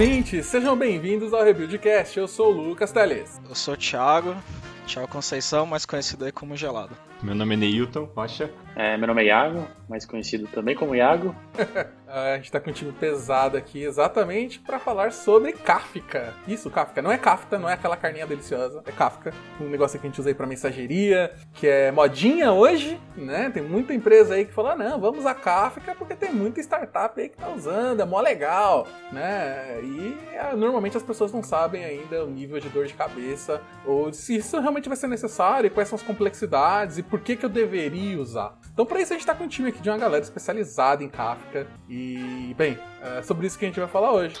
ouvintes, sejam bem-vindos ao Rebuildcast. Eu sou o Lucas Teles. Eu sou o Thiago, Thiago Conceição, mais conhecido aí como Gelado. Meu nome é Neilton Rocha. É, meu nome é Iago, mais conhecido também como Iago. a gente tá com um time pesado aqui exatamente para falar sobre Kafka. Isso, Kafka. Não é Kafka, não é aquela carninha deliciosa. É Kafka. Um negócio que a gente usa aí pra mensageria, que é modinha hoje, né? Tem muita empresa aí que fala, não, vamos a Kafka porque tem muita startup aí que tá usando, é mó legal, né? E é, normalmente as pessoas não sabem ainda o nível de dor de cabeça ou se isso realmente vai ser necessário, quais são as complexidades e por que, que eu deveria usar. Então, para isso, a gente está com um time aqui de uma galera especializada em Kafka. E, bem, é sobre isso que a gente vai falar hoje.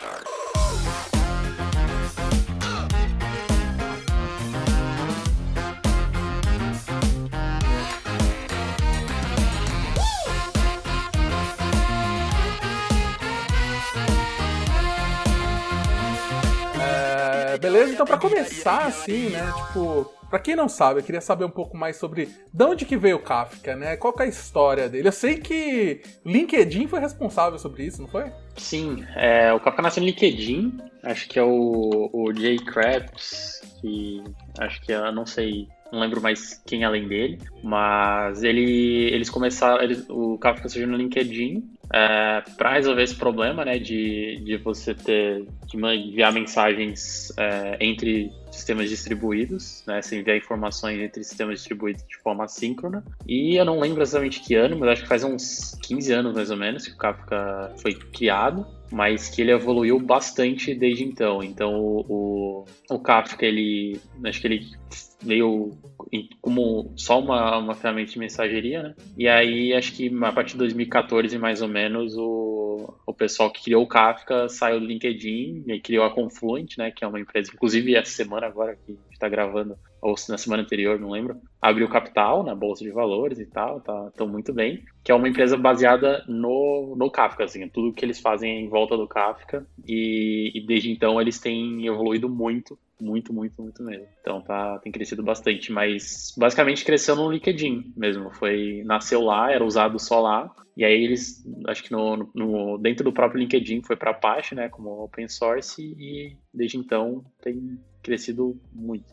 É, beleza? Então, para começar, assim, né? Tipo, Pra quem não sabe, eu queria saber um pouco mais sobre de onde que veio o Kafka, né? Qual é a história dele? Eu sei que LinkedIn foi responsável sobre isso, não foi? Sim, é, o Kafka nasceu no LinkedIn, acho que é o, o Jay Krabs, que acho que eu não sei não lembro mais quem além dele, mas ele, eles começaram, eles, o Kafka surgiu no LinkedIn é, para resolver esse problema, né, de, de você ter de enviar mensagens é, entre sistemas distribuídos, né? Você enviar informações entre sistemas distribuídos de forma assíncrona. E eu não lembro exatamente que ano, mas acho que faz uns 15 anos mais ou menos que o Kafka foi criado, mas que ele evoluiu bastante desde então. Então o, o, o Kafka, ele acho que ele veio como só uma, uma ferramenta de mensageria, né? E aí acho que a partir de 2014 mais ou menos o, o pessoal que criou o Kafka saiu do LinkedIn e criou a Confluent, né? Que é uma empresa, inclusive essa semana agora que a gente está gravando, ou na semana anterior, não lembro, abriu capital na bolsa de valores e tal, tá tão muito bem, que é uma empresa baseada no, no Kafka, assim, tudo que eles fazem em volta do Kafka e, e desde então eles têm evoluído muito muito, muito, muito mesmo. Então tá, tem crescido bastante, mas basicamente cresceu no LinkedIn mesmo. Foi nasceu lá, era usado só lá. E aí eles, acho que no, no dentro do próprio LinkedIn foi para Apache, né, como open source e desde então tem crescido muito.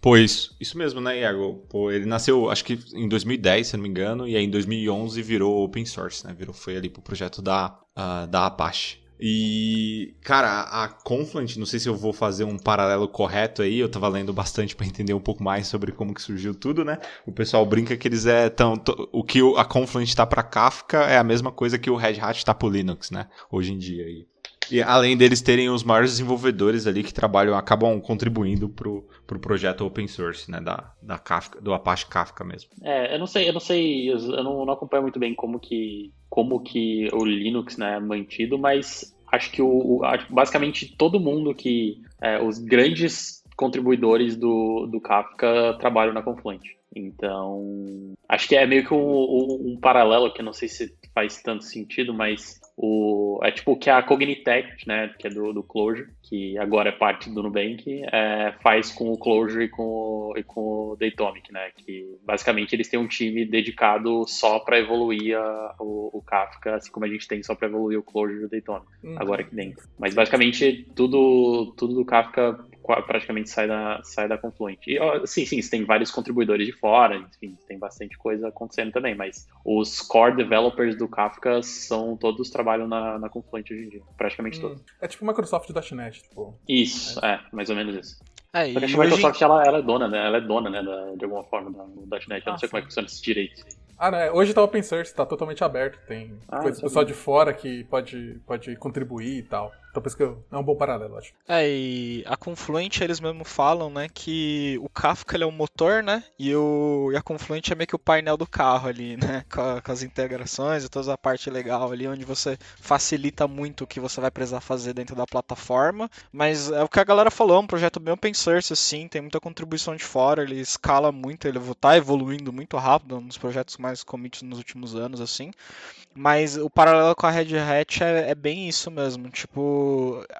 Pois, isso mesmo, né, Iago? Pô, ele nasceu, acho que em 2010, se não me engano, e aí em 2011 virou open source, né? Virou, foi ali pro projeto da, uh, da Apache. E, cara, a Confluent, não sei se eu vou fazer um paralelo correto aí, eu tava lendo bastante para entender um pouco mais sobre como que surgiu tudo, né? O pessoal brinca que eles é tão, o que a Confluent tá para Kafka é a mesma coisa que o Red Hat tá pro Linux, né? Hoje em dia aí. E além deles terem os maiores desenvolvedores ali que trabalham, acabam contribuindo pro, pro projeto open source, né, da, da Kafka, do Apache Kafka mesmo. É, eu não sei, eu não sei, eu não, não acompanho muito bem como que, como que o Linux, né, é mantido, mas acho que o, o basicamente todo mundo que, é, os grandes contribuidores do, do Kafka trabalham na Confluent. Então, acho que é meio que um, um, um paralelo que não sei se faz tanto sentido, mas o, é tipo o que a Cognitect, né, que é do, do Clojure, que agora é parte do Nubank, é, faz com o Clojure e com, e com o Datomic, né, que basicamente eles têm um time dedicado só para evoluir a, o, o, Kafka, assim como a gente tem só para evoluir o Clojure e o Datomic, uhum. agora aqui dentro. Mas basicamente tudo, tudo do Kafka praticamente sai da, sai da Confluent. E, sim, sim, você tem vários contribuidores de fora, enfim, tem bastante coisa acontecendo também, mas os core developers do Kafka são todos trabalham na, na Confluent hoje em dia, praticamente hum. todos. É tipo Microsoft.NET, tipo. Isso, é. é, mais ou menos isso. É, e a Microsoft, ela, ela, é dona, né? Ela é dona, né, da, de alguma forma, da, do .NET. Eu não sei sim. como é que funciona esse direito. Ah, né? Hoje tá open source, tá totalmente aberto. Tem ah, coisa pessoal de fora que pode, pode contribuir e tal. Então por isso que eu, é um bom paralelo, acho. É, e a Confluent, eles mesmo falam, né, que o Kafka é o motor, né, e, o, e a Confluent é meio que o painel do carro ali, né, com, a, com, as integrações e toda a parte legal ali, onde você facilita muito o que você vai precisar fazer dentro da plataforma, mas é o que a galera falou, é um projeto bem open source, assim, tem muita contribuição de fora, ele escala muito, ele tá evoluindo muito rápido, nos projetos mais commits nos últimos anos, assim, mas o paralelo com a Red Hat é, é, bem isso mesmo. Tipo,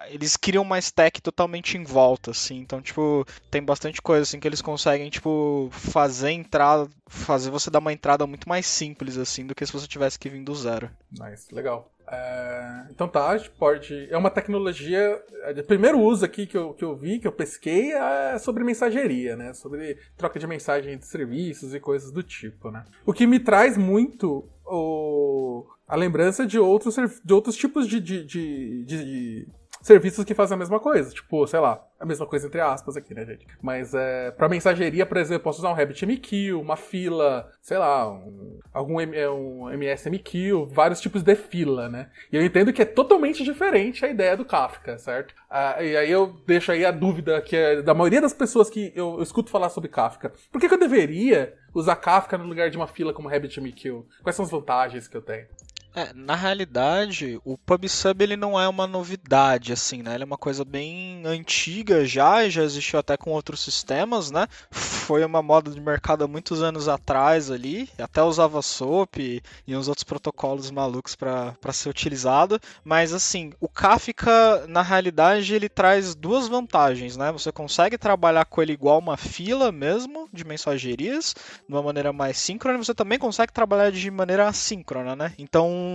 eles criam uma stack totalmente em volta, assim. Então, tipo, tem bastante coisa assim que eles conseguem, tipo, fazer entrada, fazer você dar uma entrada muito mais simples, assim, do que se você tivesse que vir do zero. Nice, legal. É, então tá, a gente pode. É uma tecnologia. O primeiro uso aqui que eu, que eu vi, que eu pesquei, é sobre mensageria, né? Sobre troca de mensagem entre serviços e coisas do tipo, né? O que me traz muito o, a lembrança de outros, de outros tipos de, de, de, de serviços que fazem a mesma coisa. Tipo, sei lá, a mesma coisa entre aspas aqui, né, gente? Mas é, para mensageria, por exemplo, posso usar um RabbitMQ, uma fila, sei lá, um, algum é, um MSMQ, vários tipos de fila, né? E eu entendo que é totalmente diferente a ideia do Kafka, certo? Ah, e aí eu deixo aí a dúvida que é da maioria das pessoas que eu, eu escuto falar sobre Kafka. Por que, que eu deveria usar Kafka no lugar de uma fila como RabbitMQ? Quais são as vantagens que eu tenho? É, na realidade, o PubSub ele não é uma novidade, assim, né? Ele é uma coisa bem antiga já, já existiu até com outros sistemas, né? Foi uma moda de mercado há muitos anos atrás ali, até usava SOAP e, uns outros protocolos malucos para ser utilizado, mas assim, o Kafka, na realidade, ele traz duas vantagens, né? Você consegue trabalhar com ele igual uma fila mesmo, de mensagerias, de uma maneira mais síncrona, e você também consegue trabalhar de maneira assíncrona, né? Então,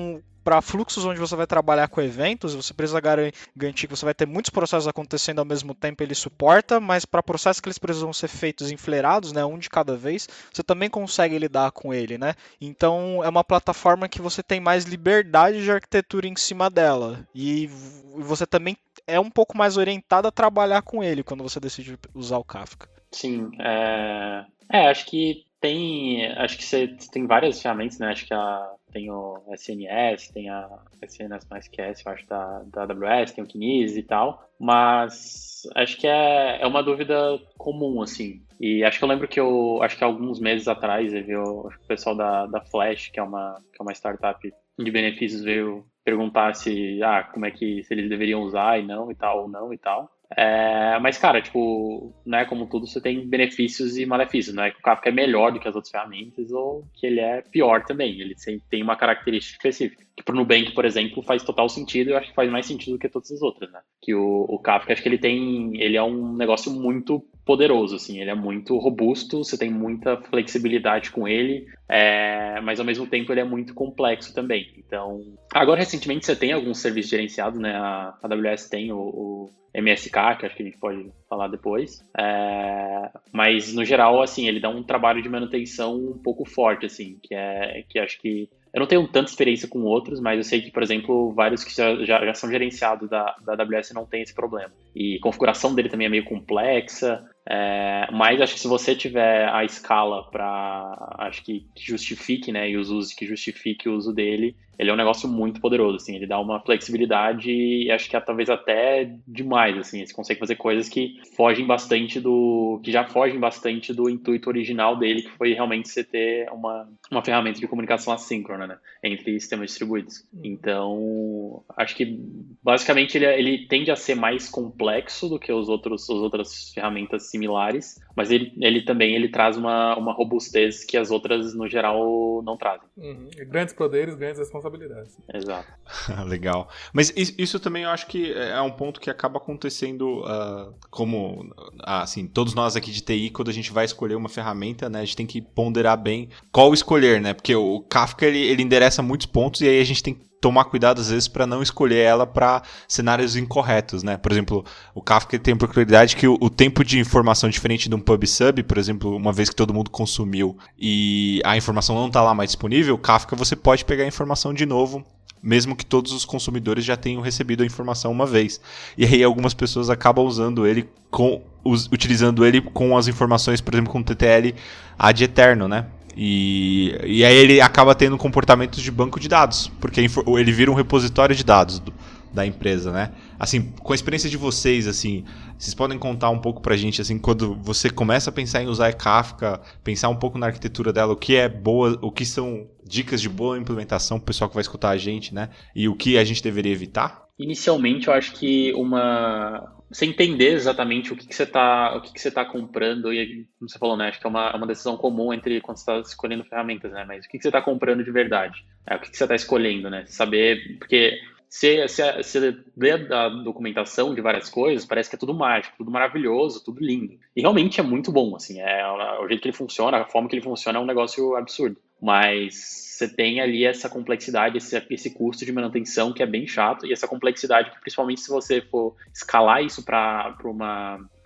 para fluxos onde você vai trabalhar com eventos, você precisa garantir que você vai ter muitos processos acontecendo ao mesmo tempo, ele suporta, mas para processos que eles precisam ser feitos enfileirados, né, um de cada vez, você também consegue lidar com ele, né? Então é uma plataforma que você tem mais liberdade de arquitetura em cima dela e você também é um pouco mais orientado a trabalhar com ele quando você decide usar o Kafka. Sim, é, é acho que tem, acho que você tem várias ferramentas, né? Acho que a, tem o SNS, tem a SNS mais QS, eu acho, da, da AWS, tem o Kinesis e tal, mas acho que é, é uma dúvida comum, assim. E acho que eu lembro que eu, acho que alguns meses atrás, eu, o pessoal da, da Flash, que é, uma, que é uma startup de benefícios, veio perguntar se, ah, como é que, se eles deveriam usar e não e tal, ou não e tal. É, mas, cara, tipo, né, como tudo, você tem benefícios e malefícios, não é que o Kafka é melhor do que as outras ferramentas ou que ele é pior também, ele tem uma característica específica. Que pro Nubank, por exemplo, faz total sentido, e eu acho que faz mais sentido do que todas as outras, né? Que o, o Kafka, acho que ele tem, ele é um negócio muito poderoso, assim, ele é muito robusto, você tem muita flexibilidade com ele, é, mas ao mesmo tempo ele é muito complexo também. Então, agora recentemente você tem alguns serviços gerenciados, né? A AWS tem o, o MSK, que acho que a gente pode falar depois. É, mas no geral, assim, ele dá um trabalho de manutenção um pouco forte, assim, que é que acho que eu não tenho tanta experiência com outros, mas eu sei que, por exemplo, vários que já, já, já são gerenciados da, da AWS não tem esse problema. E a configuração dele também é meio complexa. É, mas acho que se você tiver a escala para acho que, que justifique, né, e os usos que justifique o uso dele, ele é um negócio muito poderoso, assim, ele dá uma flexibilidade e acho que é talvez até demais, assim, você consegue fazer coisas que fogem bastante do, que já fogem bastante do intuito original dele, que foi realmente você ter uma, uma ferramenta de comunicação assíncrona, né, entre sistemas distribuídos. Então, acho que basicamente ele, ele tende a ser mais complexo do que os outros, as outras ferramentas similares, mas ele, ele também ele traz uma, uma robustez que as outras, no geral, não trazem. Uhum. Grandes poderes, grandes responsabilidades. Exato. Legal. Mas isso também eu acho que é um ponto que acaba acontecendo uh, como, ah, assim, todos nós aqui de TI, quando a gente vai escolher uma ferramenta, né, a gente tem que ponderar bem qual escolher, né? Porque o Kafka, ele, ele endereça muitos pontos e aí a gente tem que tomar cuidado às vezes para não escolher ela para cenários incorretos, né? Por exemplo, o Kafka tem a peculiaridade que o, o, tempo de informação diferente de um pub sub, por exemplo, uma vez que todo mundo consumiu e a informação não está lá mais disponível, Kafka você pode pegar a informação de novo mesmo que todos os consumidores já tenham recebido a informação uma vez. E aí algumas pessoas acabam usando ele com us, utilizando ele com as informações, por exemplo, com TTL ad eterno, né? E, e aí ele acaba tendo comportamentos de banco de dados, porque ele vira um repositório de dados do, da empresa, né? Assim, com a experiência de vocês, assim, vocês podem contar um pouco pra gente, assim, quando você começa a pensar em usar Kafka, pensar um pouco na arquitetura dela, o que é boa, o que são dicas de boa implementação pro pessoal que vai escutar a gente, né? E o que a gente deveria evitar? Inicialmente, eu acho que uma, você entender exatamente o que, que você está o que, que você tá comprando e como você falou né acho que é uma, é uma decisão comum entre quando você está escolhendo ferramentas né mas o que, que você está comprando de verdade é o que, que você está escolhendo né saber porque você, você, você lê a documentação de várias coisas, parece que é tudo mágico, tudo maravilhoso, tudo lindo. E realmente é muito bom, assim, é, o jeito que ele funciona, a forma que ele funciona é um negócio absurdo. Mas você tem ali essa complexidade, esse, esse custo de manutenção que é bem chato, e essa complexidade que, principalmente se você for escalar isso para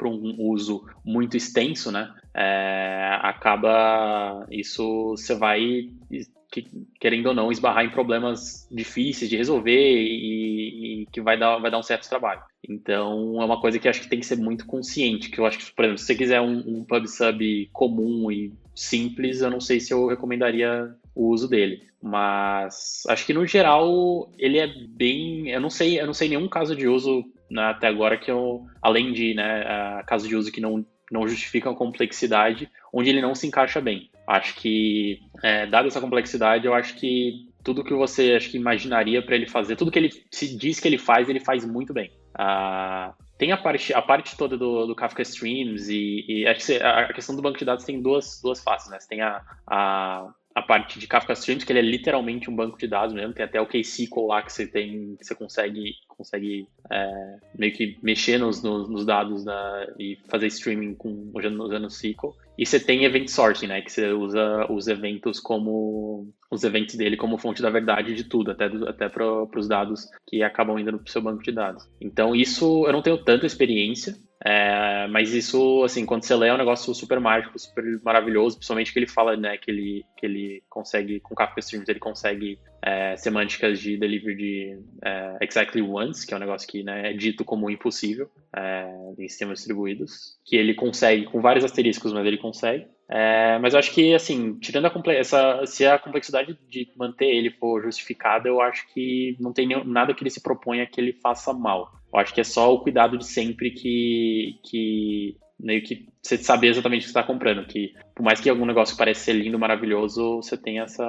um uso muito extenso, né, é, acaba isso você vai querendo ou não, esbarrar em problemas difíceis de resolver e, e, que vai dar, vai dar um certo trabalho. Então, é uma coisa que acho que tem que ser muito consciente, que eu acho que, por exemplo, se você quiser um, um pub sub comum e simples, eu não sei se eu recomendaria o uso dele. Mas acho que no geral ele é bem. Eu não sei, eu não sei nenhum caso de uso né, até agora que eu, além de né, caso de uso que não, não justificam a complexidade, onde ele não se encaixa bem. Acho que, é, dada essa complexidade, eu acho que tudo que você acho que imaginaria para ele fazer, tudo que ele se diz que ele faz, ele faz muito bem. Ah, tem a parte, a parte toda do, do Kafka Streams e, e a questão do banco de dados tem duas, duas faces, né? Você tem a, a, a parte de Kafka Streams, que ele é literalmente um banco de dados mesmo, tem até o KSQL lá que você tem, que você consegue, consegue é, meio que mexer nos, nos, nos dados da, e fazer streaming com, usando, usando SQL. E você tem event sorting, né? Que você usa os eventos como os eventos dele como fonte da verdade de tudo, até, até para os dados que acabam indo no seu banco de dados. Então, isso eu não tenho tanta experiência, é, mas isso, assim, quando você lê é um negócio super mágico, super maravilhoso, principalmente que ele fala, né, que ele, que ele consegue, com Kafka Streams, ele consegue é, semânticas de delivery de é, exactly once, que é um negócio que né, é dito como impossível é, em sistemas distribuídos, que ele consegue, com vários asteriscos, mas ele consegue. É, mas eu acho que, assim, tirando a essa, se a complexidade de manter ele for justificada, eu acho que não tem nenhum, nada que ele se proponha que ele faça mal. Eu acho que é só o cuidado de sempre que, que meio que você saber exatamente o que você está comprando. Que por mais que algum negócio pareça ser lindo, maravilhoso, você tem essa,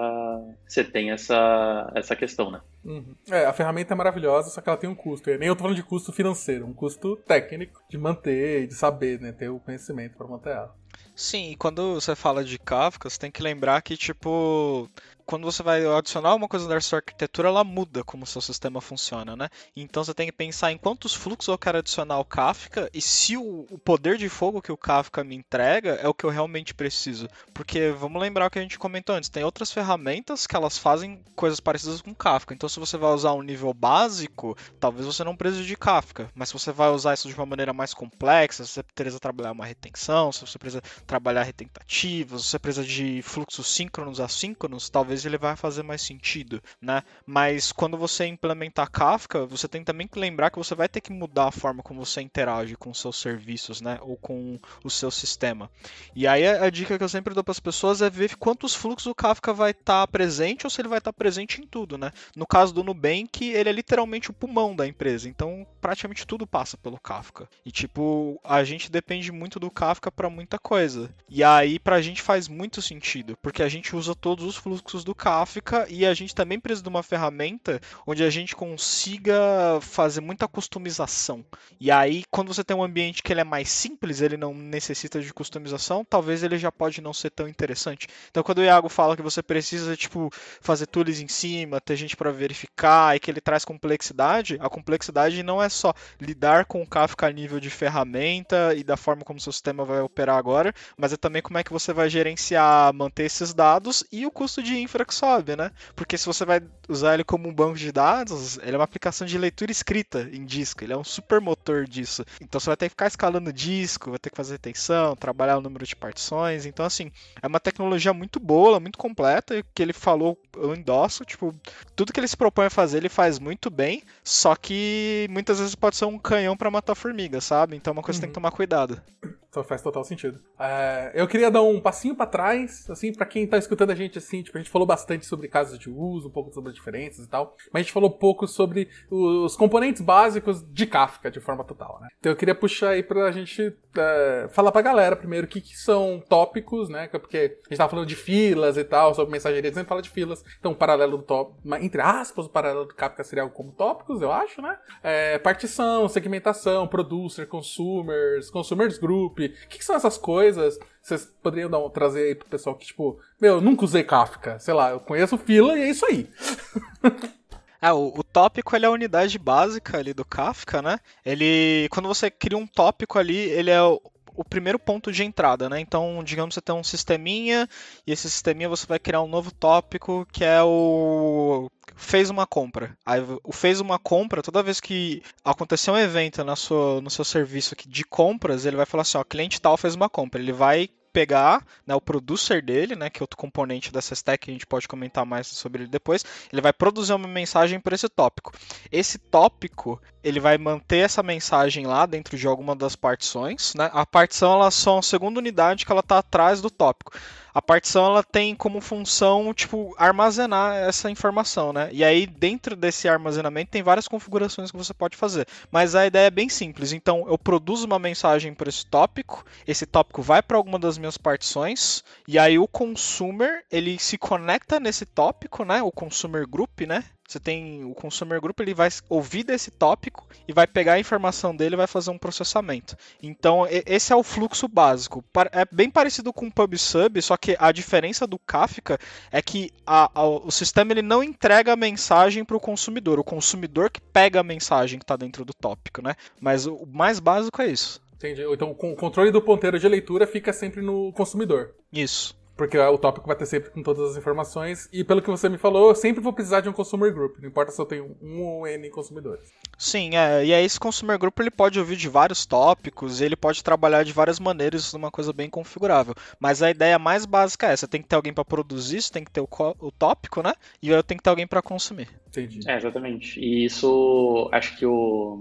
você tem essa, essa questão, né? Uhum. É, a ferramenta é maravilhosa, só que ela tem um custo. E nem eu tô falando de custo financeiro, um custo técnico de manter, de saber, né, ter o conhecimento para manter ela. Sim, e quando você fala de Kafka, você tem que lembrar que, tipo, quando você vai adicionar uma coisa na sua arquitetura, ela muda como o seu sistema funciona, né? Então você tem que pensar em quantos fluxos eu quero adicionar ao Kafka e se o, o poder de fogo que o Kafka me entrega é o que eu realmente preciso. Porque vamos lembrar o que a gente comentou antes, tem outras ferramentas que elas fazem coisas parecidas com Kafka. Então se você vai usar um nível básico, talvez você não precise de Kafka, mas se você vai usar isso de uma maneira mais complexa, se você precisa trabalhar uma retenção, se você precisa trabalhar retentativas, se você precisa de fluxos síncronos assíncronos, talvez talvez ele vai fazer mais sentido, né? Mas quando você implementar Kafka, você tem também que lembrar que você vai ter que mudar a forma como você interage com seus serviços, né? Ou com o seu sistema. E aí a, dica que eu sempre dou para as pessoas é ver quantos fluxos o Kafka vai estar tá presente ou se ele vai estar tá presente em tudo, né? No caso do Nubank, ele é literalmente o pulmão da empresa, então praticamente tudo passa pelo Kafka. E tipo, a gente depende muito do Kafka para muita coisa. E aí pra gente faz muito sentido, porque a gente usa todos os fluxos do Kafka e a gente também precisa de uma ferramenta onde a gente consiga fazer muita customização. E aí, quando você tem um ambiente que ele é mais simples, ele não necessita de customização, talvez ele já pode não ser tão interessante. Então, quando o Iago fala que você precisa, tipo, fazer tools em cima, ter gente para verificar e que ele traz complexidade, a complexidade não é só lidar com o Kafka a nível de ferramenta e da forma como o seu sistema vai operar agora, mas é também como é que você vai gerenciar, manter esses dados e o custo de infra que sobe, né? Porque se você vai usar ele como um banco de dados, ele é uma aplicação de leitura escrita em disco, ele é um super motor disso. Então você vai ter que ficar escalando disco, vai ter que fazer retenção, trabalhar o número de partições. Então, assim, é uma tecnologia muito boa, muito completa, e que ele falou, eu endosso, tipo, tudo que ele se propõe a fazer, ele faz muito bem, só que muitas vezes pode ser um canhão para matar formiga, sabe? Então é uma coisa uhum. que tem que uhum. tomar cuidado. Então faz total sentido. É, eu queria dar um passinho para trás, assim, para quem tá escutando a gente, assim, tipo, a gente falou bastante sobre casos de uso, um pouco sobre as diferenças e tal, mas a gente falou pouco sobre os componentes básicos de Kafka, de forma total, né? Então eu queria puxar aí pra gente é, falar pra galera primeiro o que, que, são tópicos, né? Porque a gente tava falando de filas e tal, sobre mensageria, sempre fala de filas, então o paralelo do top, entre aspas, o paralelo do Kafka seria algo como tópicos, eu acho, né? É, partição, segmentação, producer, consumers, consumers group, o que, que, são essas coisas? Vocês poderiam dar trazer aí pro pessoal que, tipo, meu, eu nunca usei Kafka. Sei lá, eu conheço fila e é isso aí. Ah, o, o, tópico ele é a unidade básica ali do Kafka, né? Ele, quando você cria um tópico ali, ele é o, primeiro ponto de entrada, né? Então, digamos que você tem um sisteminha e esse sisteminha você vai criar um novo tópico que é o fez uma compra. Aí o fez uma compra, toda vez que acontecer um evento na sua, no seu serviço aqui de compras, ele vai falar assim, ó, cliente tal fez uma compra. Ele vai pegar né, o producer dele, né, que é outro componente dessa stack, a gente pode comentar mais sobre ele depois, ele vai produzir uma mensagem para esse tópico. Esse tópico, ele vai manter essa mensagem lá dentro de alguma das partições. Né? A partição ela é só a segunda unidade que ela está atrás do tópico a partição ela tem como função, tipo, armazenar essa informação, né? E aí, dentro desse armazenamento, tem várias configurações que você pode fazer. Mas a ideia é bem simples. Então, eu produzo uma mensagem para esse tópico, esse tópico vai para alguma das minhas partições, e aí o consumer, ele se conecta nesse tópico, né? O consumer group, né? Você tem o consumer group, ele vai ouvir desse tópico e vai pegar a informação dele e vai fazer um processamento. Então, esse é o fluxo básico. É bem parecido com o PubSub, só que a diferença do Kafka é que a, a, o sistema ele não entrega a mensagem para o consumidor. O consumidor que pega a mensagem que está dentro do tópico, né? Mas o mais básico é isso. Entendi. Então, o controle do ponteiro de leitura fica sempre no consumidor. Isso. Porque o tópico vai ter sempre com todas as informações. E pelo que você me falou, eu sempre vou precisar de um consumer group. Não importa se eu tenho um ou N consumidores. Sim, é, e aí esse consumer group ele pode ouvir de vários tópicos, ele pode trabalhar de várias maneiras numa coisa bem configurável. Mas a ideia mais básica é essa: tem que ter alguém para produzir, isso tem que ter o, o tópico, né? E eu tenho que ter alguém para consumir. Entendi. É, exatamente. E isso, acho que o,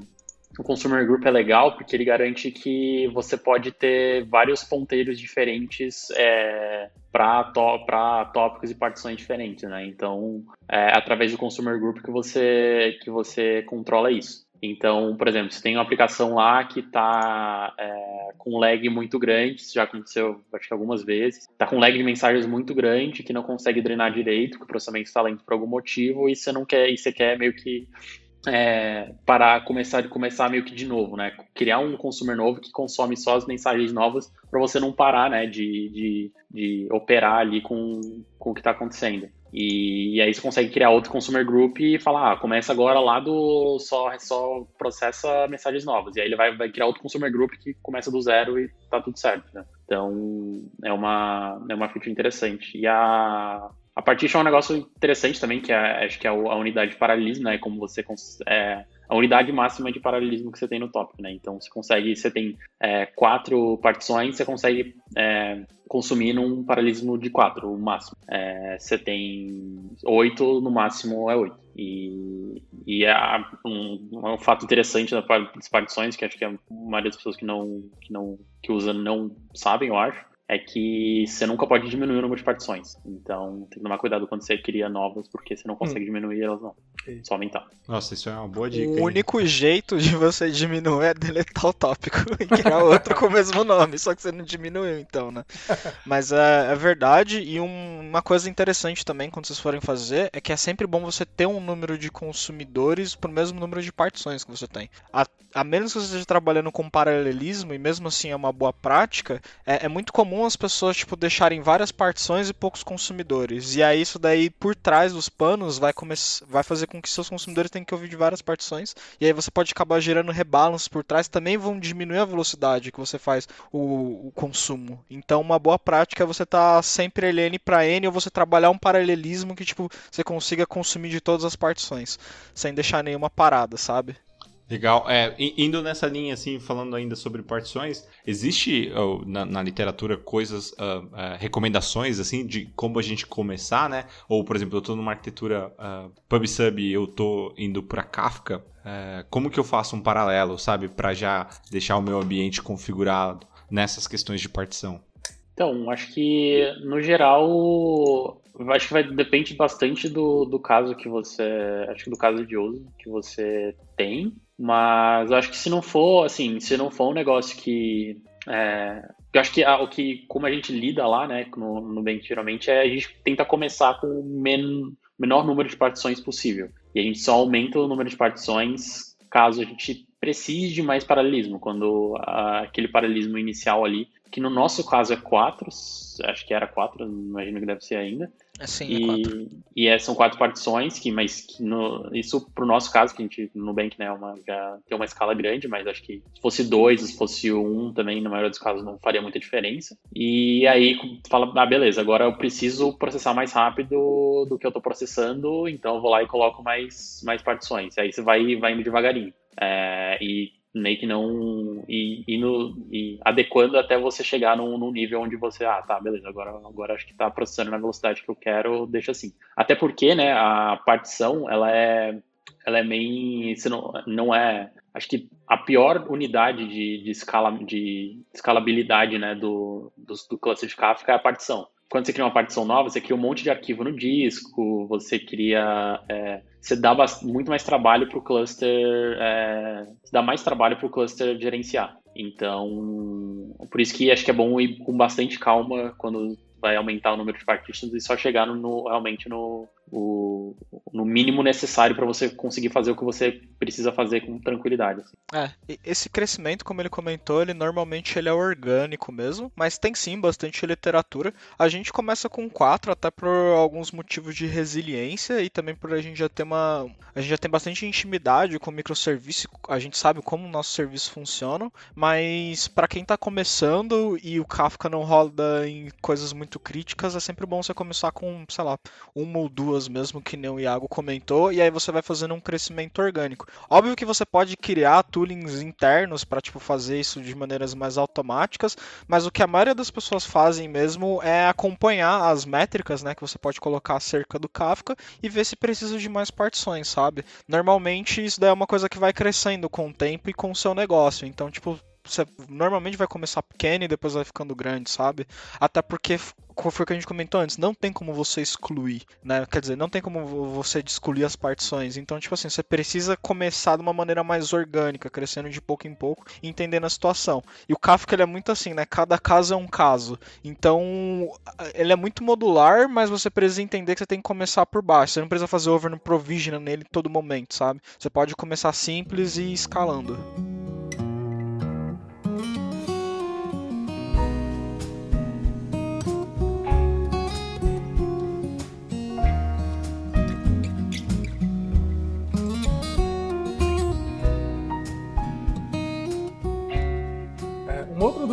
o Consumer Group é legal porque ele garante que você pode ter vários ponteiros diferentes é, para tópicos e partições diferentes, né? Então, é através do Consumer Group que você, que você controla isso. Então, por exemplo, se tem uma aplicação lá que está é, com lag muito grande, isso já aconteceu acho que algumas vezes, está com lag de mensagens muito grande, que não consegue drenar direito, que o processamento está lento por algum motivo, e você não quer, e você quer meio que é, para começar começar meio que de novo, né? Criar um consumer novo que consome só as mensagens novas para você não parar, né? De, de, de operar ali com, com o que está acontecendo. E, e, aí você consegue criar outro consumer group e falar, ah, começa agora lá do só, só processa mensagens novas. E aí ele vai, vai criar outro consumer group que começa do zero e tá tudo certo, né? Então é uma, é uma feature interessante. E a, a partition é um negócio interessante também, que é, acho que é a unidade de paralelismo, né? Como você é, a unidade máxima de paralelismo que você tem no tópico, né? Então você consegue, você tem é, quatro partições, você consegue é, consumir num paralelismo de quatro, o máximo. É, você tem oito, no máximo é oito. E, e é um, um, fato interessante das partições, que acho que a maioria das pessoas que não, que não que usam não sabem, eu acho, é que você nunca pode diminuir o número de partições. Então, tem que tomar cuidado quando você cria novas, porque você não consegue hum. diminuir elas não. Só aumentar. Nossa, isso é uma boa dica. O único jeito de você diminuir é deletar o tópico e criar outro com o mesmo nome, só que você não diminuiu então, né? Mas é, é verdade, e um, uma coisa interessante também quando vocês forem fazer é que é sempre bom você ter um número de consumidores pro mesmo número de partições que você tem. A, a menos que você esteja trabalhando com paralelismo, e mesmo assim é uma boa prática, é, é muito comum comum as pessoas tipo deixarem várias partições e poucos consumidores. E aí isso daí por trás dos panos vai começar vai fazer com que seus consumidores tenham que ouvir de várias partições. E aí você pode acabar gerando rebalance por trás, também vão diminuir a velocidade que você faz o, o consumo. Então uma boa prática é você tá sempre N para N ou você trabalhar um paralelismo que tipo você consiga consumir de todas as partições, sem deixar nenhuma parada, sabe? Legal. É, indo nessa linha, assim, falando ainda sobre partições, existe uh, na, na, literatura coisas, uh, uh, recomendações, assim, de como a gente começar, né? Ou, por exemplo, eu estou numa arquitetura PubSub e eu estou indo para Kafka, como que eu faço um paralelo, sabe? Para já deixar o meu ambiente configurado nessas questões de partição. Então, acho que, no geral, acho que vai depende bastante do, do caso que você, acho que do caso de uso que você tem, mas acho que se não for, assim, se não for um negócio que. É, eu acho que a, o que, como a gente lida lá, né, no, no Bank geralmente, é a gente tenta começar com o men, menor número de partições possível. E a gente só aumenta o número de partições caso a gente precise de mais paralelismo, quando a, aquele paralelismo inicial ali, que no nosso caso é 4, acho que era 4, imagino que deve ser ainda, É sim, é E, quatro. e é, são quatro partições, que, mas que no, isso pro nosso caso, que a gente no Nubank né, é uma, já tem uma escala grande, mas acho que se fosse dois, se fosse um também, na maioria dos casos, não faria muita diferença. E aí fala, ah, beleza, agora eu preciso processar mais rápido do que eu tô processando, então eu vou lá e coloco mais, mais partições. Aí você vai, vai indo devagarinho. É, e meio que não. E, e, no, e adequando até você chegar num, num, nível onde você, ah, tá, beleza, agora, agora acho que tá processando na velocidade que eu quero, deixa assim. Até porque, né, a partição, ela é. Ela é meio. Não, não é. Acho que a pior unidade de, de, escala, de escalabilidade né, do, do, do Kafka é a partição quando você cria uma partição nova, você cria um monte de arquivo no disco, você cria. É, você dá muito mais trabalho para o cluster. É, dá mais trabalho para o cluster gerenciar. Então, por isso que acho que é bom ir com bastante calma quando vai aumentar o número de partitions e só chegar no, realmente no, o, no mínimo necessário para você conseguir fazer o que você precisa fazer com tranquilidade. Assim. É, esse crescimento, como ele comentou, ele normalmente ele é orgânico mesmo, mas tem sim bastante literatura. A gente começa com quatro até por alguns motivos de resiliência e também por a gente já ter uma, a gente já tem bastante intimidade com o microserviço, a gente sabe como o nosso serviço funciona, mas para quem está começando e o Kafka não roda em coisas muito críticas, é sempre bom você começar com, sei lá, uma ou duas mesmo, que nem o Iago comentou, e aí você vai fazendo um crescimento orgânico. Óbvio que você pode criar toolings internos para tipo fazer isso de maneiras mais automáticas, mas o que a maioria das pessoas fazem mesmo é acompanhar as métricas, né, que você pode colocar acerca do Kafka e ver se precisa de mais partições, sabe? Normalmente isso daí é uma coisa que vai crescendo com o tempo e com o seu negócio. Então, tipo, você normalmente vai começar pequeno e depois vai ficando grande, sabe? Até porque foi o que a gente comentou antes, não tem como você excluir, né? Quer dizer, não tem como você excluir as partições. Então, tipo assim, você precisa começar de uma maneira mais orgânica, crescendo de pouco em pouco, entendendo a situação. E o Kafka ele é muito assim, né? Cada caso é um caso. Então, ele é muito modular, mas você precisa entender que você tem que começar por baixo. Você não precisa fazer over no provision nele todo momento, sabe? Você pode começar simples e ir escalando.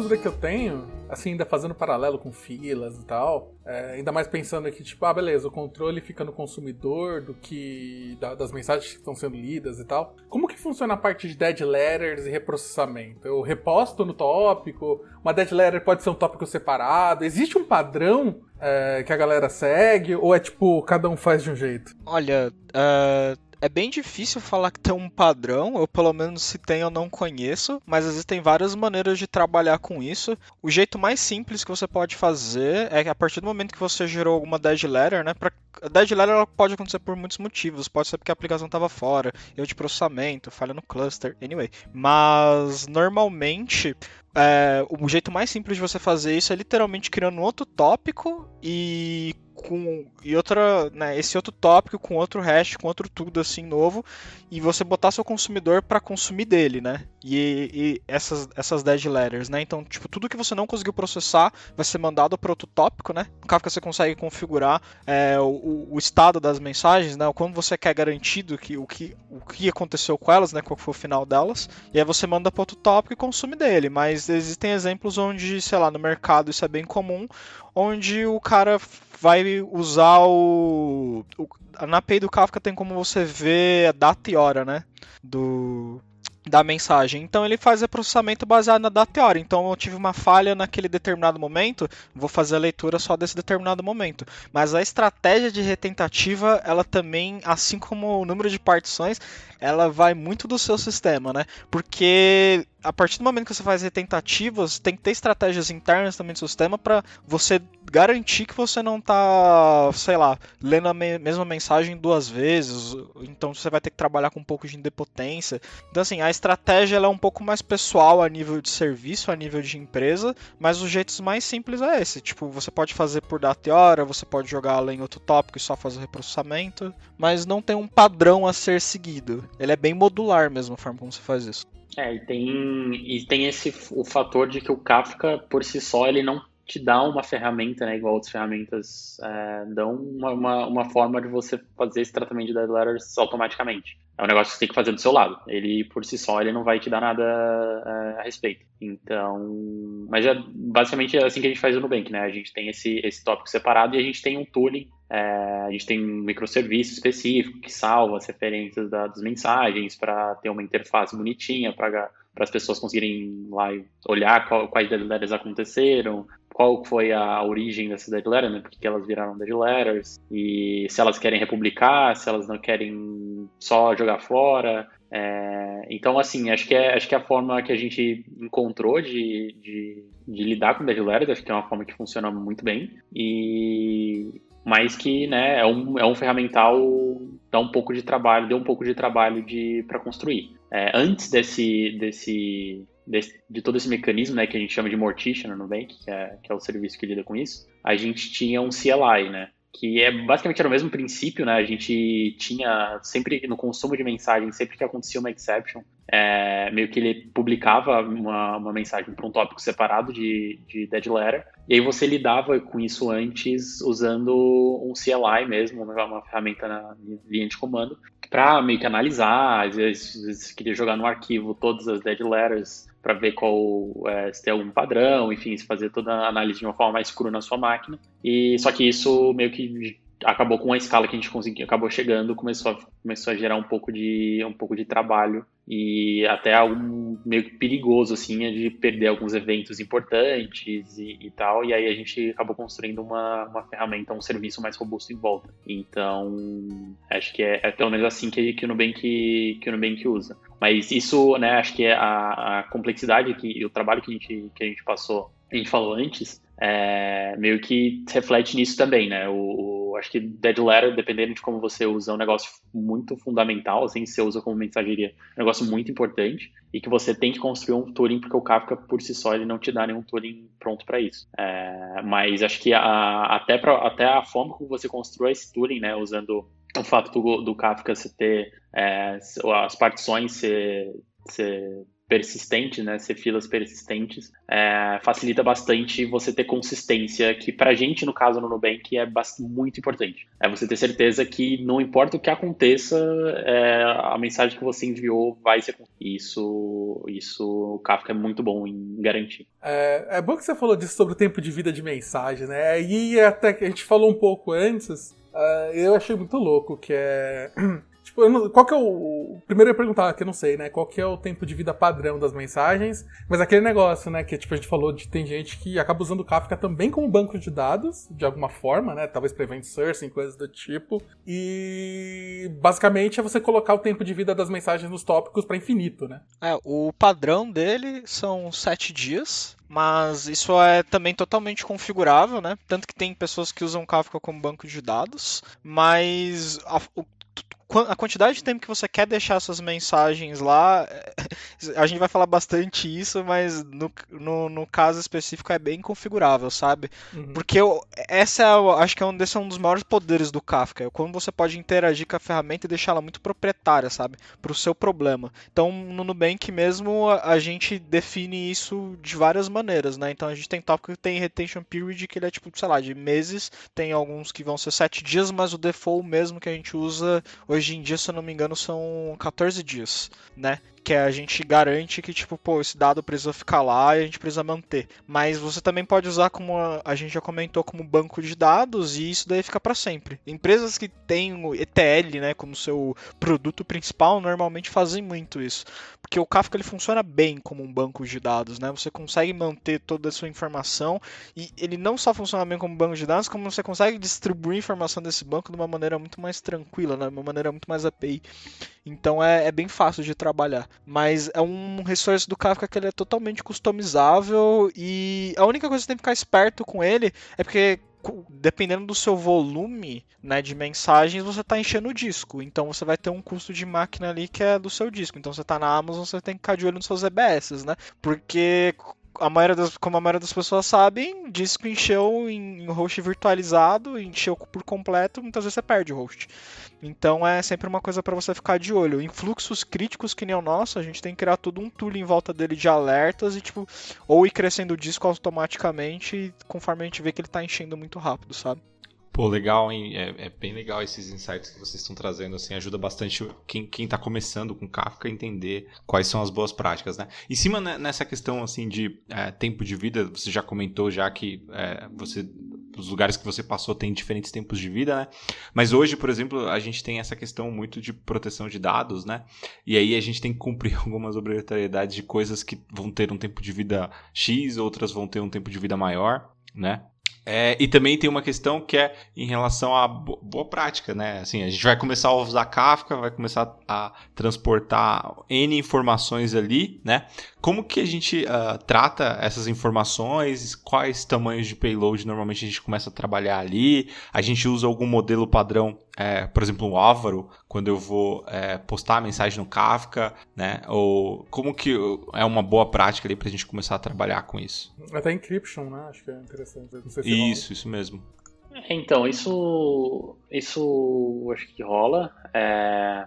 Dúvida que eu tenho, assim, ainda fazendo paralelo com filas e tal, é, ainda mais pensando aqui, tipo, ah, beleza, o controle fica no consumidor do que. Da, das mensagens que estão sendo lidas e tal. Como que funciona a parte de dead letters e reprocessamento? Eu reposto no tópico, uma dead letter pode ser um tópico separado. Existe um padrão é, que a galera segue? Ou é tipo, cada um faz de um jeito? Olha, uh é bem difícil falar que tem um padrão, ou pelo menos se tem eu não conheço, mas existem várias maneiras de trabalhar com isso. O jeito mais simples que você pode fazer é que a partir do momento que você gerou alguma dead letter, né, pra, a dead letter ela pode acontecer por muitos motivos, pode ser porque a aplicação estava fora, erro de processamento, falha no cluster, anyway. Mas normalmente é, o jeito mais simples de você fazer isso é literalmente criando um outro tópico e com e outra, né, esse outro tópico com outro hash, com outro tudo assim novo, e você botar seu consumidor para consumir dele, né? E, e, essas essas dead letters, né? Então, tipo, tudo que você não conseguiu processar vai ser mandado para outro tópico, né? No Kafka você consegue configurar é, o, o, estado das mensagens, né? Quando você quer garantido que o que o que aconteceu com elas, né? Qual foi o final delas? E aí você manda para outro tópico e consome dele. Mas existem exemplos onde, sei lá, no mercado isso é bem comum, onde o cara vai usar o, o na API do Kafka tem como você ver a data e hora, né? Do, da mensagem. Então ele faz o processamento baseado na data e hora. Então eu tive uma falha naquele determinado momento, vou fazer a leitura só desse determinado momento. Mas a estratégia de retentativa, ela também, assim como o número de partições, ela vai muito do seu sistema, né? Porque a partir do momento que você faz tentativas, tem que ter estratégias internas também do sistema para você garantir que você não tá, sei lá, lendo a me mesma mensagem duas vezes. Então você vai ter que trabalhar com um pouco de indepotência. Então assim, a estratégia é um pouco mais pessoal a nível de serviço, a nível de empresa, mas os jeitos mais simples é esse. Tipo, você pode fazer por data e hora, você pode jogar em outro tópico e só fazer o reprocessamento, mas não tem um padrão a ser seguido. Ele é bem modular mesmo a forma como você faz isso. É, e tem, e tem esse o fator de que o Kafka, por si só, ele não te dá uma ferramenta, né, igual outras ferramentas é, dão, uma, uma, uma, forma de você fazer esse tratamento de dead letters automaticamente. É um negócio que você tem que fazer do seu lado. Ele, por si só, ele não vai te dar nada é, a respeito. Então, mas é basicamente é assim que a gente faz o Nubank, né? A gente tem esse, esse tópico separado e a gente tem um tooling, é, a gente tem um microserviço específico que salva as referências da, das mensagens para ter uma interface bonitinha para para as pessoas conseguirem lá olhar qual, quais dead letters aconteceram, qual foi a origem dessas dead letters, né? Porque elas viraram dead letters, e se elas querem republicar, se elas não querem só jogar fora. É, então, assim, acho que, é, acho que é a forma que a gente encontrou de, de, de lidar com dead letters, acho que é uma forma que funciona muito bem. E, mas que né, é, um, é um ferramental dá um pouco de trabalho, deu um pouco de trabalho de para construir. É, antes desse, desse, desse, de todo esse mecanismo, né, que a gente chama de Mortician no Nubank, que é, que é o serviço que lida com isso, a gente tinha um CLI, né, que é basicamente era o mesmo princípio, né? A gente tinha sempre no consumo de mensagem, sempre que acontecia uma exception, é, meio que ele publicava uma, uma mensagem para um tópico separado de, de dead letter, e aí você lidava com isso antes usando um CLI mesmo, uma ferramenta na linha de comando, para meio que analisar, às vezes, às vezes queria jogar no arquivo todas as dead letters para ver qual é, se tem algum padrão, enfim, se fazer toda a análise de uma forma mais crua na sua máquina. E só que isso meio que acabou com a escala que a gente conseguiu, acabou chegando, começou a, começou a gerar um pouco de um pouco de trabalho e até algo meio perigoso assim é de perder alguns eventos importantes e, e, tal e aí a gente acabou construindo uma, uma ferramenta um serviço mais robusto em volta então acho que é, é pelo menos assim que, que o Nubank que o Nubank usa mas isso né acho que é a, a complexidade que e o trabalho que a gente que a gente passou a gente falou antes é, meio que reflete nisso também, né? O, acho que dead letter, dependendo de como você usa, é um negócio muito fundamental, assim, se você usa como mensageria, é um negócio muito importante e que você tem que construir um tooling porque o Kafka por si só ele não te dá nenhum tooling pronto para isso. É, mas acho que a, até, pra, até a forma como você construi esse tooling, né, usando o fato do, do Kafka você ter é, as partições ser, ser persistente, né, ser filas persistentes, é, facilita bastante você ter consistência, que pra gente, no caso no Nubank, é muito importante. É você ter certeza que não importa o que aconteça, é, a mensagem que você enviou vai ser isso Isso o Kafka é muito bom em garantir. É, é bom que você falou disso sobre o tempo de vida de mensagem, né? E até que a gente falou um pouco antes, uh, eu achei muito louco, que é Tipo, não, qual que é o. Primeiro eu ia perguntar, que eu não sei, né? Qual que é o tempo de vida padrão das mensagens. Mas aquele negócio, né? Que tipo, a gente falou de tem gente que acaba usando o Kafka também como banco de dados, de alguma forma, né? Talvez para event sourcing, coisas do tipo. E basicamente é você colocar o tempo de vida das mensagens nos tópicos para infinito, né? É, o padrão dele são sete dias mas isso é também totalmente configurável, né? Tanto que tem pessoas que usam Kafka como banco de dados, mas a, o a quantidade de tempo que você quer deixar suas mensagens lá, a gente vai falar bastante isso, mas no, no, no caso específico é bem configurável, sabe? Uhum. Porque eu, essa é, acho que é um, desse é um dos maiores poderes do Kafka, é quando você pode interagir com a ferramenta e deixá-la muito proprietária, sabe? Para o seu problema. Então, no Nubank mesmo, a, a, gente define isso de várias maneiras, né? Então, a gente tem tópico que tem retention period, que ele é tipo, sei lá, de meses, tem alguns que vão ser sete dias, mas o default mesmo que a gente usa hoje hoje em dia, se eu não me engano, são 14 dias, né? Que a gente garante que, tipo, pô, esse dado precisa ficar lá e a gente precisa manter. Mas você também pode usar como a, gente já comentou como banco de dados e isso daí fica para sempre. Empresas que têm o ETL, né, como seu produto principal, normalmente fazem muito isso, porque o Kafka ele funciona bem como um banco de dados, né? Você consegue manter toda a sua informação e ele não só funciona bem como banco de dados, como você consegue distribuir informação desse banco de uma maneira muito mais tranquila, né? de uma maneira muito mais API. Então é, é, bem fácil de trabalhar. Mas é um resource do Kafka que ele é totalmente customizável e a única coisa que você tem que ficar esperto com ele é porque dependendo do seu volume né, de mensagens, você está enchendo o disco. Então você vai ter um custo de máquina ali que é do seu disco. Então você está na Amazon, você tem que ficar de olho nos seus EBS, né? Porque a maioria das, como a maioria das pessoas sabem, disco encheu em, em host virtualizado, encheu por completo, muitas vezes você perde o host. Então é sempre uma coisa para você ficar de olho. Em fluxos críticos que nem o nosso, a gente tem que criar todo um tool em volta dele de alertas e tipo, ou ir crescendo o disco automaticamente conforme a gente vê que ele tá enchendo muito rápido, sabe? Pô, legal, hein? É, é, bem legal esses insights que vocês estão trazendo, assim, ajuda bastante quem, quem tá começando com Kafka a entender quais são as boas práticas, né? Em cima né, nessa questão, assim, de é, tempo de vida, você já comentou já que é, você, os lugares que você passou têm diferentes tempos de vida, né? Mas hoje, por exemplo, a gente tem essa questão muito de proteção de dados, né? E aí a gente tem que cumprir algumas obrigatoriedades de coisas que vão ter um tempo de vida X, outras vão ter um tempo de vida maior, né? É, e também tem uma questão que é em relação à boa prática, né? Assim, a gente vai começar a usar Kafka, vai começar a transportar N informações ali, né? Como que a gente uh, trata essas informações? Quais tamanhos de payload normalmente a gente começa a trabalhar ali? A gente usa algum modelo padrão é, por exemplo, um Ávaro, quando eu vou é, postar a mensagem no Kafka, né? Ou como que é uma boa prática ali para a gente começar a trabalhar com isso? Até encryption, né? Acho que é interessante. Se isso, rola. isso mesmo. Então, isso, isso acho que rola. É,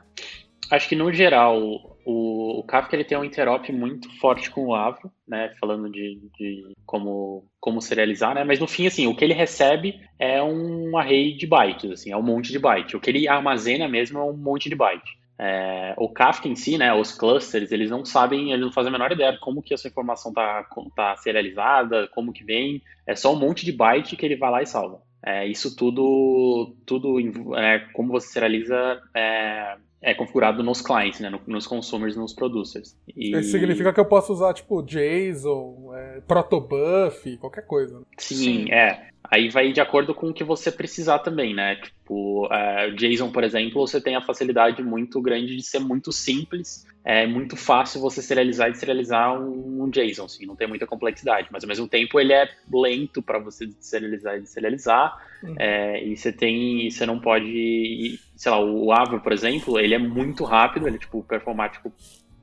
acho que no geral o, o Kafka ele tem um interop muito forte com o Avro, né? Falando de, de como, como serializar, né? Mas no fim, assim, o que ele recebe é um array de bytes, assim, é um monte de byte. O que ele armazena mesmo é um monte de byte. É, o Kafka em si, né, os clusters, eles não sabem, eles não fazem a menor ideia de como que essa informação está tá serializada, como que vem, é só um monte de byte que ele vai lá e salva. É, isso tudo, tudo é, como você serializa, é, é configurado nos clients, né, nos consumers, nos producers. E... Isso significa que eu posso usar, tipo, JSON, é, protobuf, qualquer coisa. Sim, Sim, é. Aí vai de acordo com o que você precisar também, né? Tipo, é, JSON, por exemplo, você tem a facilidade muito grande de ser muito simples, é muito fácil você serializar e deserializar um, um JSON, assim, não tem muita complexidade, mas ao mesmo tempo ele é lento para você serializar e deserializar, uhum. é, e você tem, você não pode, sei lá, o Avro, por exemplo, ele é muito rápido, ele é tipo performático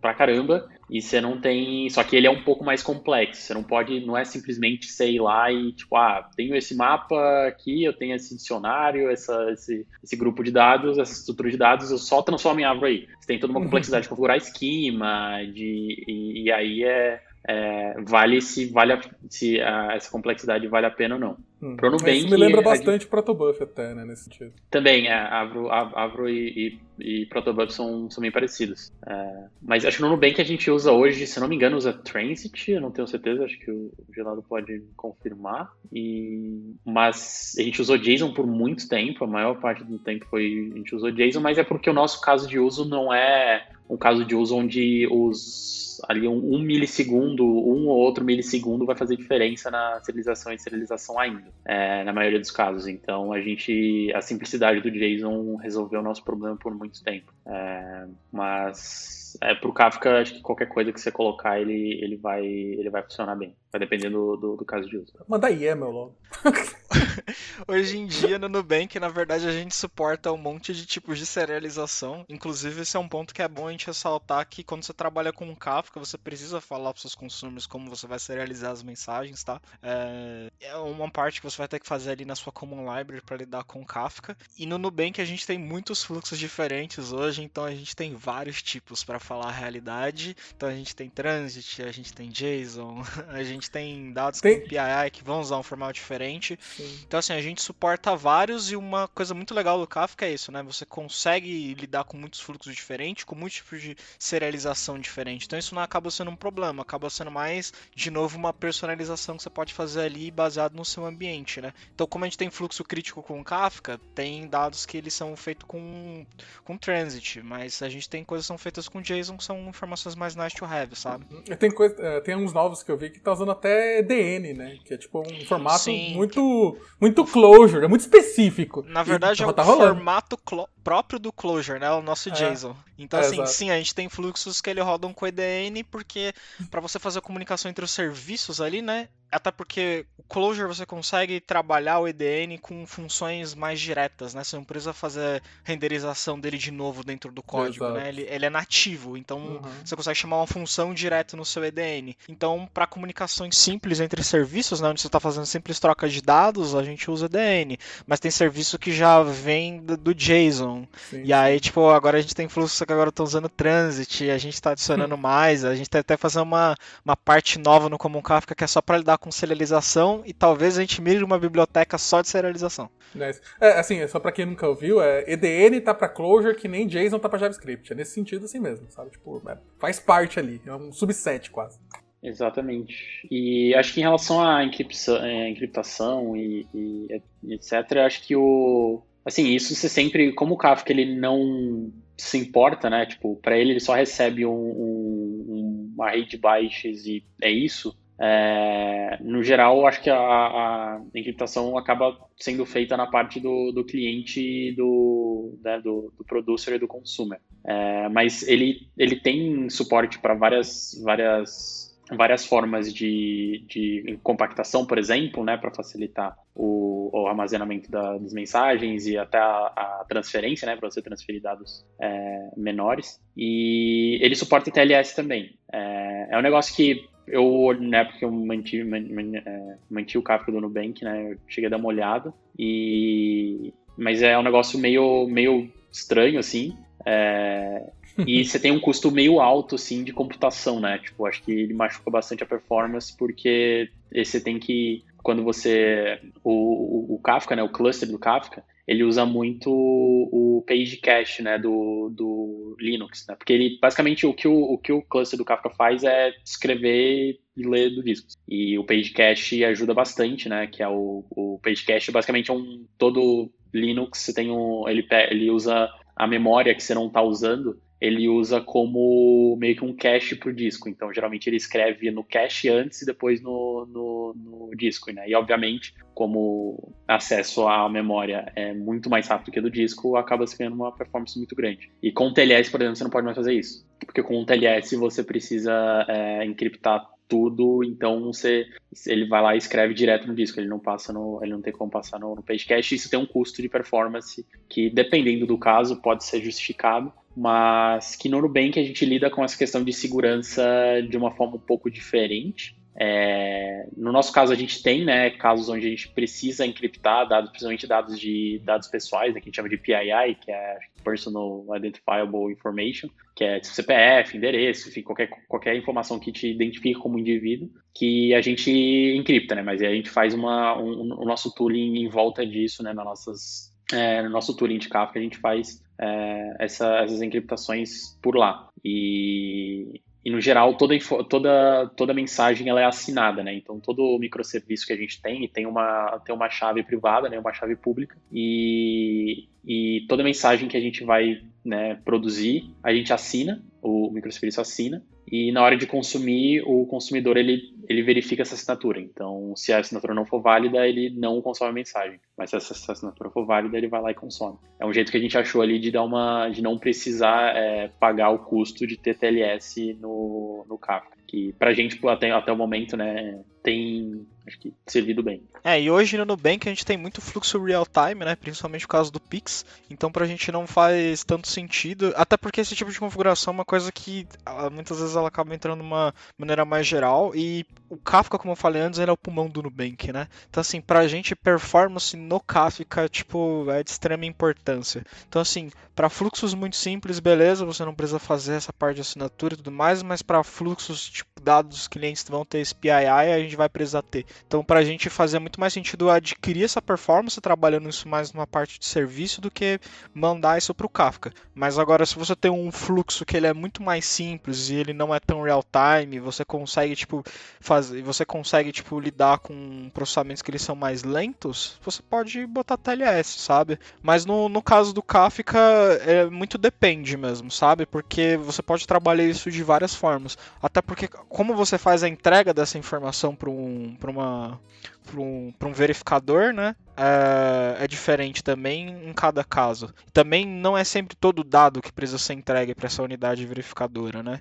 pra caramba, e você não tem. Só que ele é um pouco mais complexo. Você não pode, não é simplesmente sei lá e tipo, ah, tenho esse mapa aqui, eu tenho esse dicionário, essa, esse, esse grupo de dados, essa estrutura de dados, eu só transformo em árvore aí. Você tem toda uma uhum. complexidade de configurar esquema, de, e, e aí é é, vale se vale a, se a, essa complexidade vale a pena ou não. Hum. Pro Nubank, Isso me lembra bastante a, Protobuf até, né, nesse sentido. Também, é, Avro, Avro e, e, e Protobuf são, são bem parecidos. É, mas acho que no Nubank a gente usa hoje, se não me engano, usa Transit, eu não tenho certeza, acho que o Gelado pode confirmar. E, mas a gente usou JSON por muito tempo, a maior parte do tempo foi a gente usou JSON, mas é porque o nosso caso de uso não é um caso de uso onde os ali um, um, milissegundo, um ou outro milissegundo vai fazer diferença na serialização e serialização ainda, é, na maioria dos casos. Então a gente, a simplicidade do JSON resolveu o nosso problema por muito tempo. É, mas é, para o Kafka, acho que qualquer coisa que você colocar, ele, ele, vai, ele vai funcionar bem. Vai depender do, do, do caso de uso. Manda YAML logo. Hoje em dia no Nubank, na verdade, a gente suporta um monte de tipos de serialização. Inclusive, esse é um ponto que é bom a gente ressaltar que quando você trabalha com Kafka, você precisa falar para seus consumers como você vai serializar as mensagens, tá? É, é uma parte que você vai ter que fazer ali na sua Common Library para lidar com Kafka. E no Nubank a gente tem muitos fluxos diferentes hoje, então a gente tem vários tipos para falar a realidade. Então a gente tem Transit, a gente tem JSON, a gente tem dados tem... com PII que vão usar um formato diferente. Sim. Então assim, a gente suporta vários e uma coisa muito legal do Kafka é isso, né? Você consegue lidar com muitos fluxos diferentes, com muitos tipos de serialização diferente. Então isso não acaba sendo um problema, acaba sendo mais, de novo, uma personalização que você pode fazer ali baseado no seu ambiente, né? Então como a gente tem fluxo crítico com Kafka, tem dados que eles são feitos com, com Transit, mas a gente tem coisas que são feitas com JSON que são informações mais nice to have, sabe? Tem, coisa, é, tem uns novos que eu vi que tá usando até DN, né? Que é tipo um formato Sim. muito muito closure, é muito específico. Na verdade, e, é o tá formato próprio do closure, né? O nosso é. JSON. Então, assim, Exato. sim, a gente tem fluxos que ele rodam com EDN, porque para você fazer a comunicação entre os serviços ali, né? Até porque o Clojure você consegue trabalhar o EDN com funções mais diretas, né? Você não precisa fazer renderização dele de novo dentro do código, né? Ele, ele, é nativo, então uhum. você consegue chamar uma função direto no seu EDN. Então, para comunicações simples entre serviços, né? Onde você está fazendo simples trocas de dados, a gente usa EDN. Mas tem serviço que já vem do, do JSON. Sim. E aí, tipo, agora a gente tem fluxo que agora estão usando Transit, a gente está adicionando mais, a gente está até fazendo uma, uma parte nova no Common Kafka que é só para lidar com serialização e talvez a gente mire uma biblioteca só de serialização. Nice. É, assim, só para quem nunca ouviu, é, EDN tá para Clojure que nem JSON tá para JavaScript. É nesse sentido assim mesmo, sabe? Tipo, é, faz parte ali, é um subset quase. Exatamente. E acho que em relação à encriptação, é, encriptação e, e, etc, acho que o assim, isso você sempre, como o Kafka ele não se importa, né? Tipo, para ele ele só recebe um, um, uma rede bytes e é isso. É, no geral, acho que a, a, encriptação acaba sendo feita na parte do, do cliente, do, né, do, do producer e do consumer. É, mas ele, ele tem suporte para várias, várias, várias formas de, de compactação, por exemplo, né, para facilitar o, o armazenamento da, das mensagens e até a, a transferência, né, para você transferir dados é, menores. E ele suporta TLS também. É, é um negócio que eu, na época que eu mantive, man, man, é, mantive o Kafka do Nubank, né, eu cheguei a dar uma olhada, e... mas é um negócio meio, meio estranho, assim, é... e você tem um custo meio alto, assim, de computação, né, tipo, acho que ele machuca bastante a performance, porque você tem que, quando você, o, o, o Kafka, né, o cluster do Kafka, ele usa muito o page cache né, do, do Linux, né? porque ele basicamente o que o, o que o cluster do Kafka faz é escrever e ler do disco. E o page cache ajuda bastante, né? Que é o, o page cache basicamente é um todo Linux você tem um ele ele usa a memória que você não está usando ele usa como meio que um cache para o disco. Então, geralmente ele escreve no cache antes e depois no, no, no, disco. Né? E, obviamente, como acesso à memória é muito mais rápido que do disco, acaba se ganhando uma performance muito grande. E com o TLS, por exemplo, você não pode mais fazer isso. Porque com o TLS você precisa é, encriptar tudo, então você ele vai lá e escreve direto no disco, ele não passa no, ele não tem como passar no, no page cache, isso tem um custo de performance que dependendo do caso pode ser justificado, mas que no Nubank a gente lida com essa questão de segurança de uma forma um pouco diferente. É, no nosso caso, a gente tem né, casos onde a gente precisa encriptar dados, principalmente dados de dados pessoais, né, que a gente chama de PII, que é Personal Identifiable Information, que é tipo CPF, endereço, enfim, qualquer, qualquer informação que te identifique como indivíduo, que a gente encripta, né? Mas a gente faz uma, um, o nosso tooling em volta disso, né? Nas nossas, é, no nosso tooling de Kafka, a gente faz é, essa, essas encriptações por lá. E, e no geral toda, toda, toda mensagem ela é assinada, né? Então todo microserviço que a gente tem tem uma, tem uma chave privada, né? Uma chave pública e, e toda mensagem que a gente vai né, produzir a gente assina, o microserviço assina e na hora de consumir, o consumidor ele, ele verifica essa assinatura. Então, se a assinatura não for válida, ele não consome a mensagem. Mas se essa assinatura for válida, ele vai lá e consome. É um jeito que a gente achou ali de dar uma, de não precisar é, pagar o custo de ter TLS no, no Kafka. Que pra gente, até, até o momento, né, tem acho que servido bem. É, e hoje no Nubank a gente tem muito fluxo real time, né? Principalmente por causa do Pix. Então pra gente não faz tanto sentido. Até porque esse tipo de configuração é uma coisa que muitas vezes ela acaba entrando de uma maneira mais geral. E o Kafka, como eu falei antes, ele é o pulmão do Nubank, né? Então assim, pra gente performance no Kafka, tipo, é de extrema importância. Então assim, para fluxos muito simples, beleza, você não precisa fazer essa parte de assinatura e tudo mais, mas para fluxos, tipo, dados dos clientes vão ter esse PII, a gente vai precisar ter. Então, para a gente fazer muito mais sentido adquirir essa performance trabalhando isso mais numa parte de serviço do que mandar isso para o Kafka. Mas agora, se você tem um fluxo que ele é muito mais simples e ele não é tão real time, você consegue tipo fazer você consegue tipo lidar com processamentos que eles são mais lentos, você pode botar TLS, sabe? Mas no, no caso do Kafka é muito depende mesmo, sabe? Porque você pode trabalhar isso de várias formas. Até porque como você faz a entrega dessa informação para um para uma para um, um verificador, né? É, é, diferente também em cada caso. Também não é sempre todo dado que precisa ser entregue para essa unidade verificadora, né?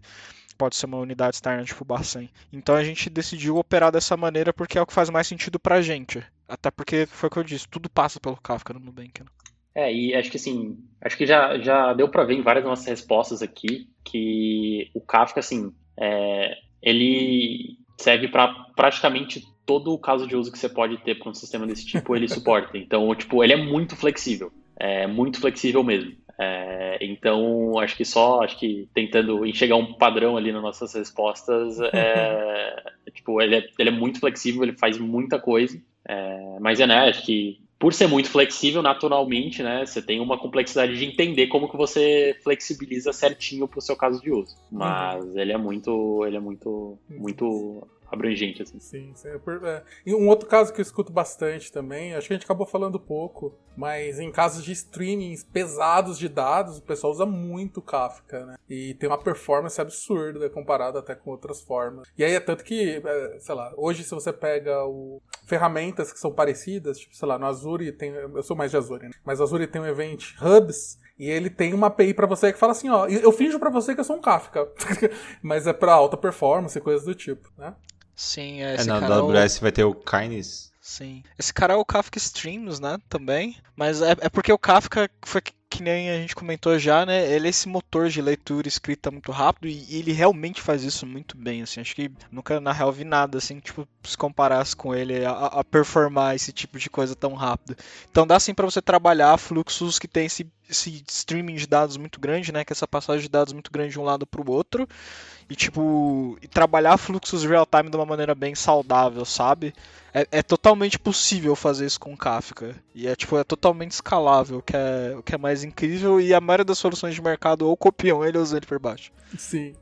Pode ser uma unidade externa tipo Bacen. Então a gente decidiu operar dessa maneira porque é o que faz mais sentido pra gente. Até porque foi o que eu disse, tudo passa pelo Kafka no Nubank. Né? É, e acho que assim, acho que já, já deu para ver em várias nossas respostas aqui que o Kafka, assim, é, ele serve para praticamente todo o caso de uso que você pode ter para um sistema desse tipo, ele suporta. Então, tipo, ele é muito flexível. É muito flexível mesmo. É, então, acho que só, acho que tentando enxergar um padrão ali nas nossas respostas, é, tipo, ele é, ele é muito flexível, ele faz muita coisa. É, mas é, né, acho que por ser muito flexível, naturalmente, né, você tem uma complexidade de entender como que você flexibiliza certinho para o seu caso de uso. Mas uhum. ele é muito, ele é muito, muito abrangente, assim. Sim, sim. É, e um outro caso que eu escuto bastante também, acho que a gente acabou falando pouco, mas em casos de streamings pesados de dados, o pessoal usa muito Kafka, né? E tem uma performance absurda comparada até com outras formas. E aí é tanto que, é, sei lá, hoje se você pega o ferramentas que são parecidas, tipo, sei lá, no Azure tem, eu sou mais de Azure, né? Mas Azure tem um event Hubs e ele tem uma API para você que fala assim, ó, eu finjo para você que eu sou um Kafka, mas é para alta performance e coisas do tipo, né? Sim, é, é na AWS vai ter o Kindness. Sim. Esse cara é o Kafka Streams, né? Também. Mas é, é porque o Kafka foi que nem a gente comentou já, né? Ele é esse motor de leitura e escrita muito rápido e, e ele realmente faz isso muito bem, assim. Acho que nunca, na real, vi nada, assim, tipo, se comparasse com ele a, a performar esse tipo de coisa tão rápido. Então dá, assim, para você trabalhar fluxos que tem esse, esse streaming de dados muito grande, né? Que é essa passagem de dados muito grande de um lado para o outro e tipo e trabalhar fluxos real time de uma maneira bem saudável, sabe? É, é, totalmente possível fazer isso com Kafka e é tipo é totalmente escalável, o que é o que é mais incrível e a maioria das soluções de mercado ou copiam ele ou usam ele por baixo. Sim.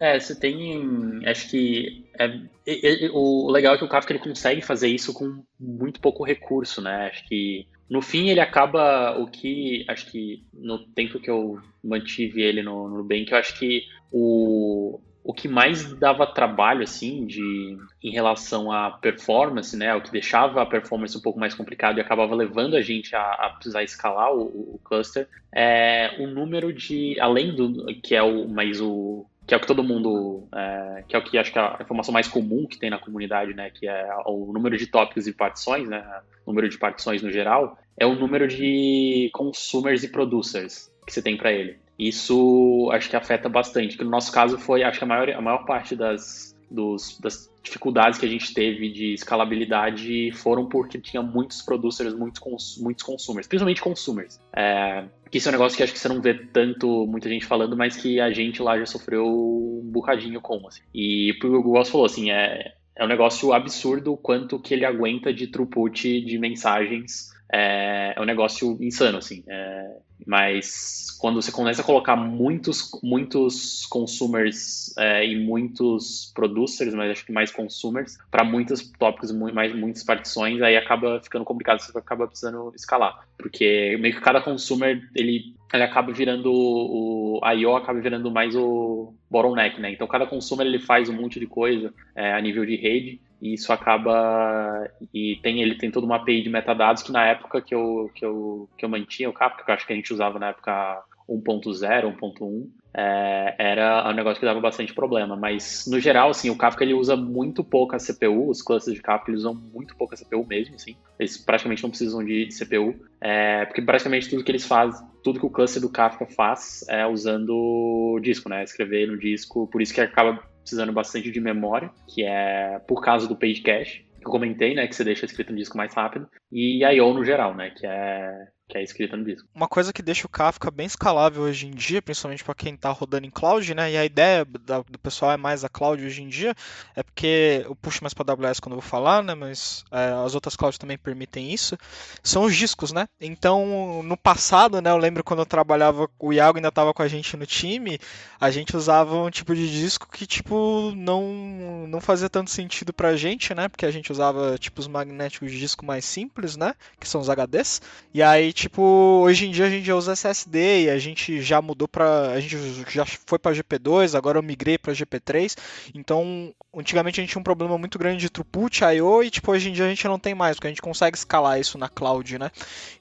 É, você tem, acho que é, é, o legal é que o Kafka ele consegue fazer isso com muito pouco recurso, né? Acho que no fim ele acaba o que acho que no tempo que eu mantive ele no, Nubank, eu acho que o o que mais dava trabalho, assim, de, em relação à performance, né, o que deixava a performance um pouco mais complicado e acabava levando a gente a, a precisar escalar o, o, cluster, é o número de, além do, que é o, mais o, que é o que todo mundo, é, que é o que acho que é a informação mais comum que tem na comunidade, né, que é o número de tópicos e partições, né, o número de partições no geral, é o número de consumers e producers que você tem para ele. Isso acho que afeta bastante, que no nosso caso foi, acho que a maior, a maior parte das, dos, das dificuldades que a gente teve de escalabilidade foram porque tinha muitos producers, muitos, cons, muitos consumers, principalmente consumers. É, que isso é um negócio que acho que você não vê tanto muita gente falando, mas que a gente lá já sofreu um bocadinho com. Assim. E o Google falou assim, é, é um negócio absurdo o quanto que ele aguenta de throughput de mensagens. É, é um negócio insano, assim. É, mas quando você começa a colocar muitos, muitos consumers é, e muitos producers, mas acho que mais consumers, para muitos tópicos, mais muitas partições, aí acaba ficando complicado, você acaba precisando escalar. Porque meio que cada consumer, ele, ele acaba virando o, o I.O. acaba virando mais o bottleneck, né? Então cada consumer ele faz um monte de coisa é, a nível de rede, e isso acaba e tem ele tem toda uma API de metadados que na época que eu que eu, que eu mantinha o Kafka, que eu acho que a gente usava na época 1.0, 1.1, é, era um negócio que dava bastante problema. Mas, no geral, assim, o Kafka ele usa muito pouco a CPU, os clusters de Kafka eles usam muito pouco a CPU mesmo, assim. Eles praticamente não precisam de, de CPU, é, porque praticamente tudo que eles fazem, tudo que o cluster do Kafka faz é usando disco, né? Escrever no disco, por isso que acaba precisando bastante de memória, que é por causa do page cache, que eu comentei, né, que você deixa escrito no disco mais rápido, e I.O. no geral, né, que é que é escrita no disco. Uma coisa que deixa o Kafka bem escalável hoje em dia, principalmente para quem está rodando em cloud, né? E a ideia da, do pessoal é mais a cloud hoje em dia, é porque eu puxo mais para AWS quando eu vou falar, né? Mas é, as outras clouds também permitem isso. São os discos, né? Então, no passado, né? Eu lembro quando eu trabalhava, o Iago ainda estava com a gente no time, a gente usava um tipo de disco que tipo não não fazia tanto sentido pra gente, né? Porque a gente usava tipos magnéticos de disco mais simples, né? Que são os HDs. E aí tipo, hoje em dia a gente já usa SSD e a gente já mudou para a gente já foi para GP2, agora eu migrei para GP3. Então, antigamente a gente tinha um problema muito grande de throughput, I/O e tipo hoje em dia a gente não tem mais, porque a gente consegue escalar isso na cloud, né?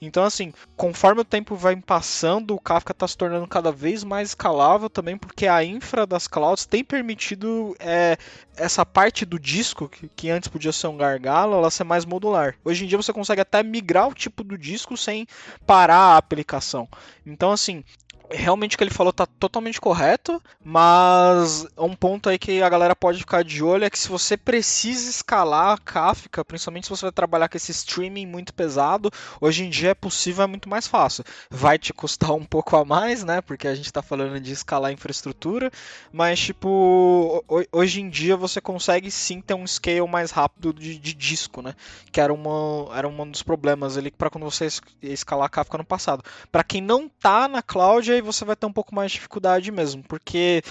Então, assim, conforme o tempo vai passando, o Kafka está se tornando cada vez mais escalável também, porque a infra das clouds tem permitido é, essa parte do disco, que, que, antes podia ser um gargalo, ela ser mais modular. Hoje em dia você consegue até migrar o tipo do disco sem parar a aplicação. Então, assim, realmente o que ele falou tá totalmente correto, mas um ponto aí que a galera pode ficar de olho é que se você precisa escalar a Kafka, principalmente se você vai trabalhar com esse streaming muito pesado, hoje em dia é possível, é muito mais fácil. Vai te custar um pouco a mais, né? Porque a gente tá falando de escalar a infraestrutura, mas tipo, hoje em dia você consegue sim ter um scale mais rápido de, de disco, né? Que era, uma, era um dos problemas ali para quando você escalar a Kafka no passado. Para quem não tá na cloud, aí você vai ter um pouco mais de dificuldade mesmo, porque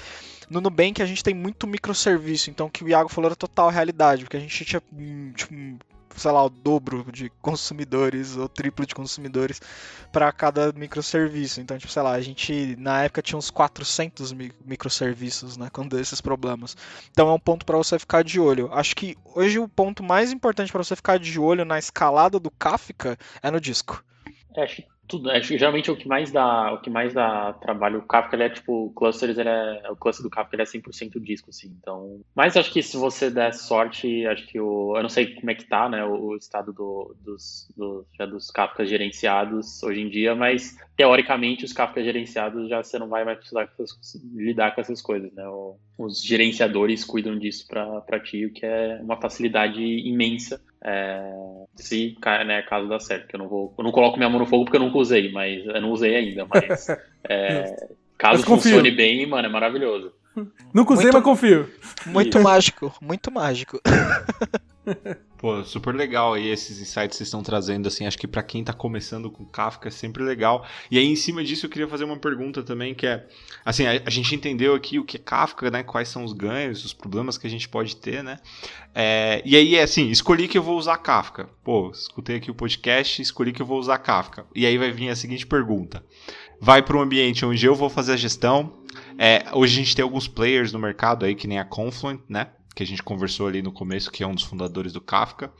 no Nubank a gente tem muito microserviço, então o que o Iago falou era total realidade, porque a gente tinha, hum, tipo, sei lá, o dobro de consumidores ou triplo de consumidores para cada microserviço. Então, tipo, sei lá, a gente na época tinha uns 400 microserviços, né, quando esses problemas. Então é um ponto para você ficar de olho. Acho que hoje o ponto mais importante para você ficar de olho na escalada do Kafka é no disco. É, acho que tudo. Acho que geralmente o que mais dá, o que mais dá trabalho, o Kafka ele é tipo, clusters, ele é, o cluster do Kafka ele é 100% disco, assim. Então, mas acho que se você der sorte, acho que o, eu não sei como é que tá, né, o, estado do, dos, do, já dos Kafkas gerenciados hoje em dia, mas teoricamente os Kafka gerenciados já você não vai mais precisar lidar com essas coisas, né? O, os gerenciadores cuidam disso para ti, o que é uma facilidade imensa é, se né, caso dá certo. Eu não, vou, eu não coloco minha mão no fogo porque eu nunca usei, mas eu não usei ainda, mas é, caso mas funcione bem, mano, é maravilhoso. Nunca usei, muito, mas confio. Muito mágico, muito mágico. Pô, super legal aí esses insights que vocês estão trazendo, assim, acho que para quem tá começando com Kafka é sempre legal. E aí, em cima disso, eu queria fazer uma pergunta também, que é, assim, a, a gente entendeu aqui o que é Kafka, né, quais são os ganhos, os problemas que a gente pode ter, né, é, e aí, é assim, escolhi que eu vou usar Kafka. Pô, escutei aqui o podcast, escolhi que eu vou usar Kafka. E aí vai vir a seguinte pergunta. Vai para um ambiente onde eu vou fazer a gestão, é, hoje a gente tem alguns players no mercado aí, que nem a Confluent, né? Que a gente conversou ali no começo, que é um dos fundadores do Kafka.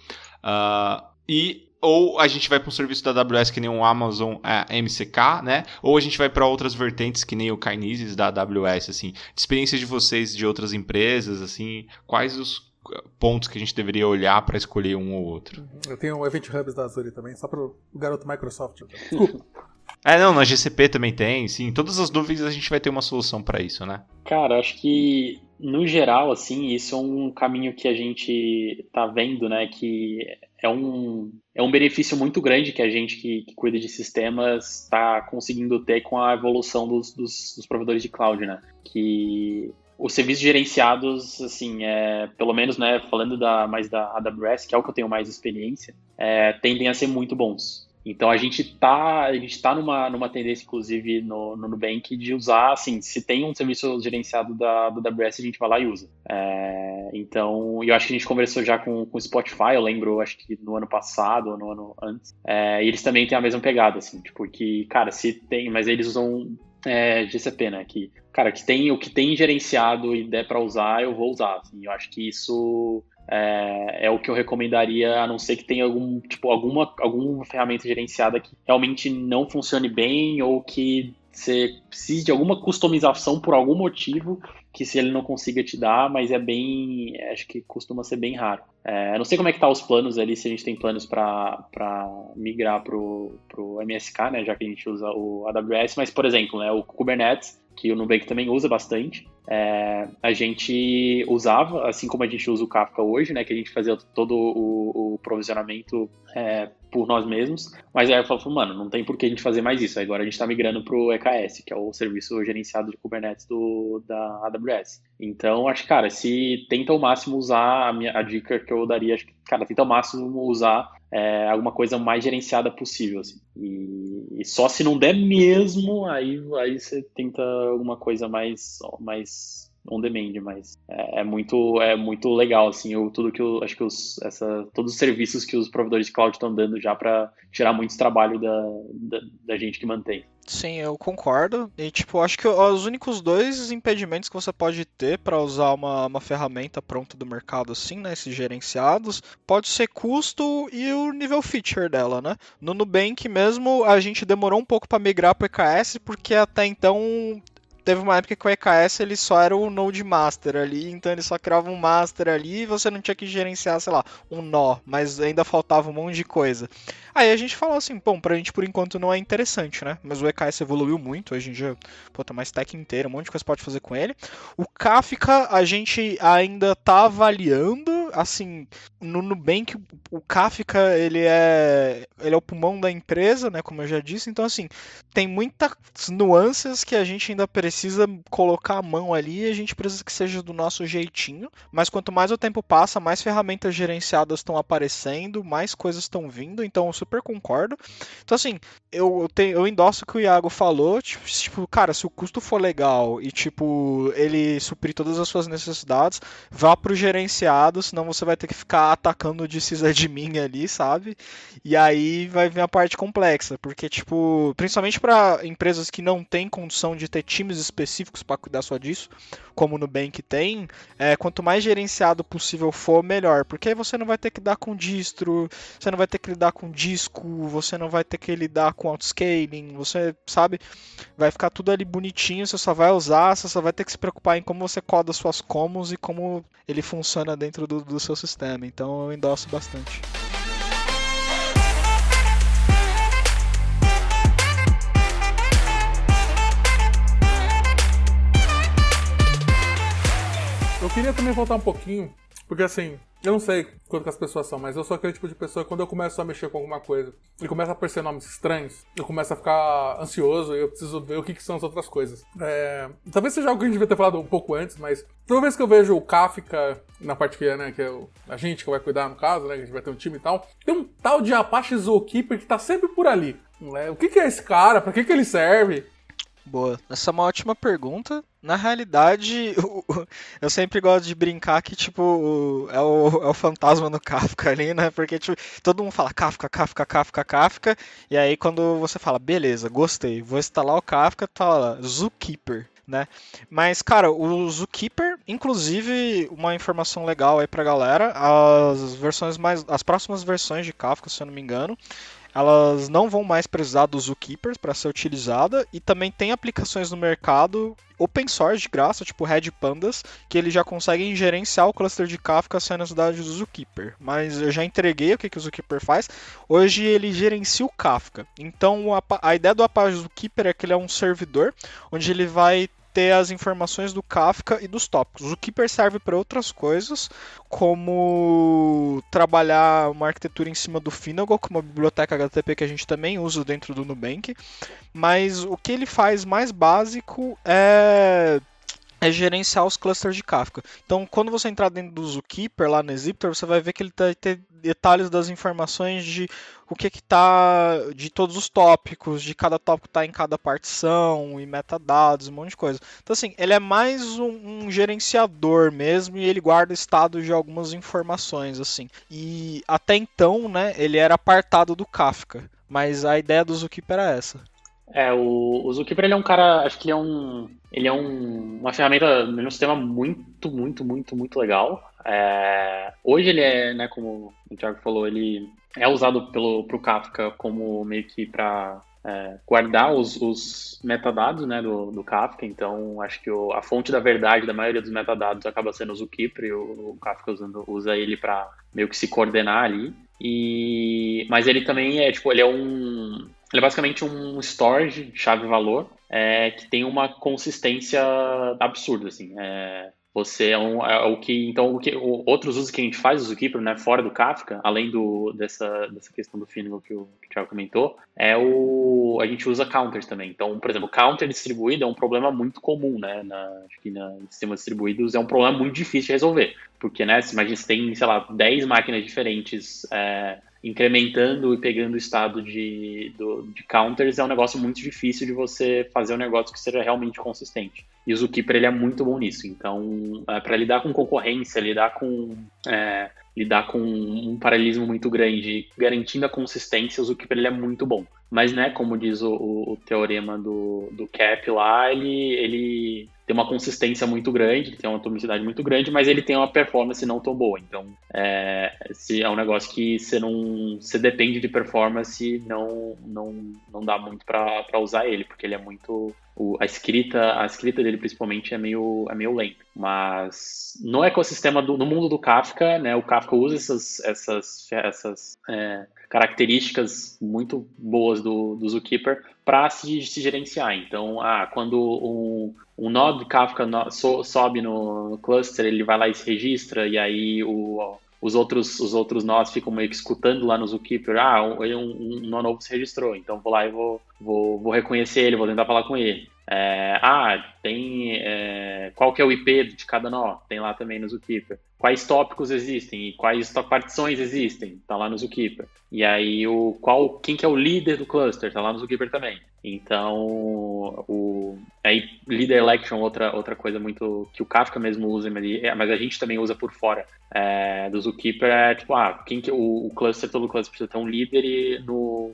Uh, e ou a gente vai para um serviço da AWS que nem o Amazon é, MCK, né? Ou a gente vai para outras vertentes que nem o Kinesis da AWS, assim. De experiência de vocês de outras empresas, assim, quais os pontos que a gente deveria olhar para escolher um ou outro? Eu tenho o Event Hubs da Azure também, só para o garoto Microsoft. Desculpa. É, não, na GCP também tem, sim. Todas as dúvidas a gente vai ter uma solução para isso, né? Cara, acho que no geral, assim, isso é um caminho que a gente tá vendo, né? Que é um, é um benefício muito grande que a gente que, que cuida de sistemas está conseguindo ter com a evolução dos, dos, dos, provedores de cloud, né? Que os serviços gerenciados, assim, é, pelo menos, né, falando da, mais da AWS, que é o que eu tenho mais experiência, é, tendem a ser muito bons. Então a gente tá, a gente tá numa, numa tendência, inclusive, no, no Nubank, de usar, assim, se tem um serviço gerenciado da, do AWS, a gente vai lá e usa. É, então, eu acho que a gente conversou já com o Spotify, eu lembro, acho que no ano passado, ou no ano antes, é, e eles também têm a mesma pegada, assim, tipo, que, cara, se tem, mas eles usam é, GCP, né, que, cara, que tem, o que tem gerenciado e der para usar, eu vou usar, assim, eu acho que isso é, é, o que eu recomendaria, a não ser que tenha algum, tipo, alguma, alguma ferramenta gerenciada que realmente não funcione bem ou que você precise de alguma customização por algum motivo que se ele não consiga te dar, mas é bem, acho que costuma ser bem raro. É, não sei como é que tá os planos ali, se a gente tem planos para migrar pro, pro MSK, né, já que a gente usa o AWS, mas por exemplo, né, o Kubernetes, que o Nubank também usa bastante, é, a gente usava, assim como a gente usa o Kafka hoje, né, que a gente fazia todo o, o provisionamento é, por nós mesmos, mas aí eu falo, mano, não tem por que a gente fazer mais isso. Agora a gente está migrando para o EKS, que é o serviço gerenciado de Kubernetes do, da AWS. Então, acho que, cara, se tenta ao máximo usar, a, minha, a dica que eu daria, acho que, cara, tenta ao máximo usar é, alguma coisa mais gerenciada possível, assim. E, e, só se não der mesmo, aí, aí você tenta alguma coisa mais, mais on demand, mas é, é, muito é muito legal assim, eu, tudo que eu acho que os, essa, todos os serviços que os provedores de cloud estão dando já para tirar muito trabalho da, da, da, gente que mantém. Sim, eu concordo. E tipo, acho que os únicos dois impedimentos que você pode ter para usar uma, uma ferramenta pronta do mercado assim, né, esses gerenciados, pode ser custo e o nível feature dela, né? No Nubank mesmo, a gente demorou um pouco para migrar para EKS porque até então teve uma época que o EKS ele só era o Node Master ali, então ele só criava um Master ali e você não tinha que gerenciar, sei lá, um nó, mas ainda faltava um monte de coisa. Aí a gente falou assim, bom, pra gente por enquanto não é interessante, né? Mas o EKS evoluiu muito, hoje em dia, pô, tem uma stack inteira, um monte de coisa pode fazer com ele. O Kafka a gente ainda tá avaliando, assim, no Nubank o Kafka ele é ele é o pulmão da empresa, né, como eu já disse, então assim, tem muitas nuances que a gente ainda precisa colocar a mão ali e a gente precisa que seja do nosso jeitinho, mas quanto mais o tempo passa, mais ferramentas gerenciadas estão aparecendo, mais coisas estão vindo, então super concordo. Então, assim, eu, eu, tenho, eu endosso o que o Iago falou, tipo, cara, se o custo for legal e, tipo, ele suprir todas as suas necessidades, vá pro gerenciado, senão você vai ter que ficar atacando de sysadmin ali, sabe? E aí vai vir a parte complexa, porque, tipo, principalmente para empresas que não têm condição de ter times específicos para cuidar só disso, como o Nubank tem, é, quanto mais gerenciado possível for, melhor, porque aí você não vai ter que lidar com distro, você não vai ter que lidar com disco, você não vai ter que lidar com outscaling, você sabe, vai ficar tudo ali bonitinho, você só vai usar, você só vai ter que se preocupar em como você coda suas commons e como ele funciona dentro do, do seu sistema. Então eu endosso bastante. Eu queria também voltar um pouquinho, porque assim, eu não sei quanto que as pessoas são, mas eu sou aquele tipo de pessoa que quando eu começo a mexer com alguma coisa e começa a aparecer nomes estranhos, eu começo a ficar ansioso e eu preciso ver o que, que são as outras coisas. É... Talvez seja algo que a gente devia ter falado um pouco antes, mas toda vez que eu vejo o Kafka, na parte que é, né, que é a gente que vai cuidar no caso, né, que a gente vai ter um time e tal, tem um tal de Apache Zookeeper que tá sempre por ali. Né? O que, que é esse cara? Pra que, que ele serve? Boa. Essa é uma ótima pergunta. Na realidade, eu sempre gosto de brincar que, tipo, é o, é o fantasma no Kafka ali, né? Porque tipo, todo mundo fala Kafka, Kafka, Kafka, Kafka. E aí, quando você fala, beleza, gostei, vou instalar o Kafka, tu fala Zookeeper. Né? Mas, cara, o Zookeeper, inclusive, uma informação legal aí pra galera, as versões mais. As próximas versões de Kafka, se eu não me engano, elas não vão mais precisar do Zookeeper para ser utilizada e também tem aplicações no mercado open source de graça, tipo Red Pandas, que eles já conseguem gerenciar o cluster de Kafka sem a necessidade do Zookeeper. Mas eu já entreguei o que, que o Zookeeper faz. Hoje ele gerencia o Kafka. Então a, a ideia do Apache Zookeeper é que ele é um servidor onde ele vai ter as informações do Kafka e dos tópicos. O Keeper serve para outras coisas, como trabalhar uma arquitetura em cima do Finagle, como a biblioteca HTTP que a gente também usa dentro do Nubank. Mas o que ele faz mais básico é é gerenciar os clusters de Kafka. Então, quando você entrar dentro do Zookeeper, lá no Zipter, você vai ver que ele vai ter detalhes das informações de o que está de todos os tópicos, de cada tópico está em cada partição, e metadados, um monte de coisa. Então, assim, ele é mais um, um gerenciador mesmo e ele guarda estado de algumas informações, assim. E até então, né, ele era apartado do Kafka, mas a ideia do Zookeeper era essa. É, o, o Zookeeper ele é um cara, acho que ele é um, ele é um, uma ferramenta no sistema muito, muito, muito, muito legal. É, hoje ele é, né, como o Thiago falou, ele é usado pelo pro Kafka como meio que para é, guardar os, os, metadados né, do, do Kafka, então acho que o, a fonte da verdade da maioria dos metadados acaba sendo o Zookeeper e o, o Kafka usando, usa ele para meio que se coordenar ali. E, mas ele também é tipo, ele é um ele é basicamente um storage chave-valor é, que tem uma consistência absurda, assim. É, você é, um, é, o que então o que o, outros usos que a gente faz do Zookeeper, né, fora do Kafka, além do dessa dessa questão do Finnegan que o, que o Thiago comentou, é o a gente usa counters também. Então, por exemplo, counter distribuído é um problema muito comum, né, na, acho que na em sistemas distribuídos é um problema muito difícil de resolver, porque né, imagina se tem, sei lá, 10 máquinas diferentes é, incrementando e pegando o estado de, do, de counters é um negócio muito difícil de você fazer um negócio que seja realmente consistente. E o Zookeeper ele é muito bom nisso. Então, é, para lidar com concorrência, lidar com é, lidar com um paralelismo muito grande, garantindo a consistência, o Zookeeper ele é muito bom. Mas, né, como diz o, o, teorema do, do Cap lá, ele, ele tem uma consistência muito grande, tem uma atomicidade muito grande, mas ele tem uma performance não tão boa. Então, é, se é um negócio que você não, você depende de performance, não, não, não dá muito para usar ele, porque ele é muito o, a escrita a escrita dele principalmente é meio é meio lenta mas no ecossistema do, no mundo do Kafka né o Kafka usa essas essas essas é, características muito boas do, do Zookeeper para se, se, gerenciar então ah quando um, um nó do Kafka no, so, sobe no, no cluster ele vai lá e se registra e aí o os outros, os outros nós ficam meio que escutando lá no Zookeeper, ah, um, um, um nó novo se registrou, então vou lá e vou, vou, vou reconhecer ele, vou tentar falar com ele. É, ah, tem é, qual que é o IP de cada nó? Tem lá também no Zookeeper. Quais tópicos existem e quais partições existem? Tá lá no Zookeeper. E aí o qual quem que é o líder do cluster? Tá lá no Zookeeper também. Então, o aí leader election outra outra coisa muito que o Kafka mesmo usa, mas a gente também usa por fora é, do Zookeeper é tipo, ah, quem que o, o cluster todo cluster precisa ter um líder e no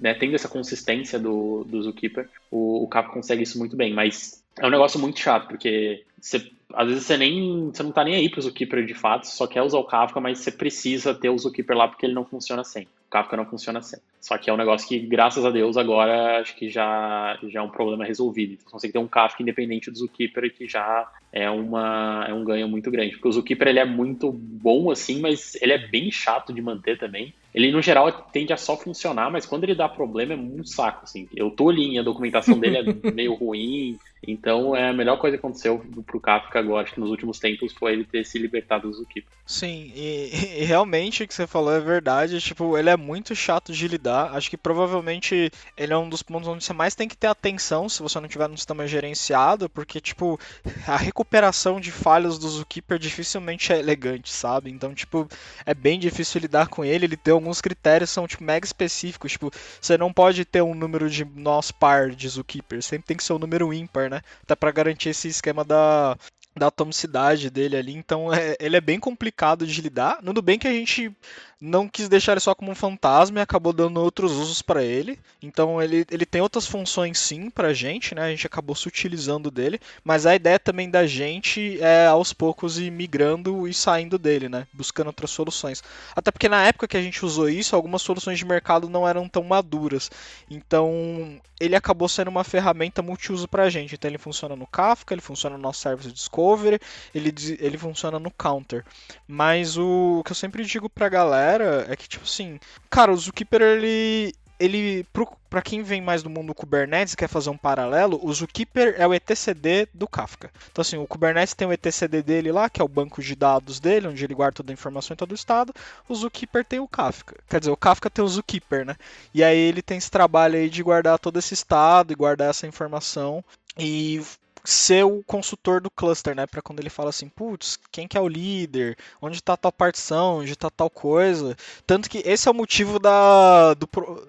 né, tendo essa consistência do, do Zookeeper, o, o Kafka consegue isso muito bem, mas é um negócio muito chato, porque você, às vezes você nem você não tá nem aí pro Zookeeper de fato, só quer usar o Kafka, mas você precisa ter o Zookeeper lá porque ele não funciona sempre. O Kafka não funciona sempre. Só que é um negócio que, graças a Deus, agora acho que já, já é um problema resolvido. Então você consegue ter um Kafka independente do Zookeeper que já é, uma, é um ganho muito grande. Porque o Zookeeper ele é muito bom assim, mas ele é bem chato de manter também. Ele, no geral, tende a só funcionar, mas quando ele dá problema é muito saco, assim. Eu tô ali, a documentação dele é meio ruim, então é a melhor coisa que aconteceu pro Kafka agora, acho que nos últimos tempos, foi ele ter se libertado do Zookeeper. Sim, e, e, realmente o que você falou é verdade, tipo, ele é muito chato de lidar, acho que provavelmente ele é um dos pontos onde você mais tem que ter atenção se você não tiver no sistema gerenciado, porque, tipo, a recuperação de falhas do Zookeeper dificilmente é elegante, sabe? Então, tipo, é bem difícil lidar com ele, ele tem alguns critérios são, tipo, mega específicos, tipo, você não pode ter um número de nós par de Zookeeper, sempre tem que ser um número ímpar, né? Até para garantir esse esquema da, da atomicidade dele ali, então é, ele é bem complicado de lidar. Tudo bem que a gente não quis deixar ele só como um fantasma e acabou dando outros usos para ele. Então ele, ele tem outras funções sim pra gente, né? A gente acabou se utilizando dele, mas a ideia também da gente é aos poucos ir migrando e saindo dele, né? Buscando outras soluções. Até porque na época que a gente usou isso, algumas soluções de mercado não eram tão maduras. Então ele acabou sendo uma ferramenta multiuso pra gente. Então ele funciona no Kafka, ele funciona no nosso Service Discovery, ele, ele funciona no Counter. Mas o que eu sempre digo pra galera galera é que, tipo assim, cara, o Zookeeper, ele. Ele, para quem vem mais do mundo Kubernetes e quer fazer um paralelo, o Zookeeper é o etcd do Kafka. Então, assim, o Kubernetes tem o etcd dele lá, que é o banco de dados dele, onde ele guarda toda a informação em todo o estado. O Zookeeper tem o Kafka. Quer dizer, o Kafka tem o Zookeeper, né? E aí ele tem esse trabalho aí de guardar todo esse estado e guardar essa informação e ser o consultor do cluster, né? Para quando ele fala assim, putz, quem que é o líder? Onde está tal partição? Onde está tal coisa? Tanto que esse é o motivo da do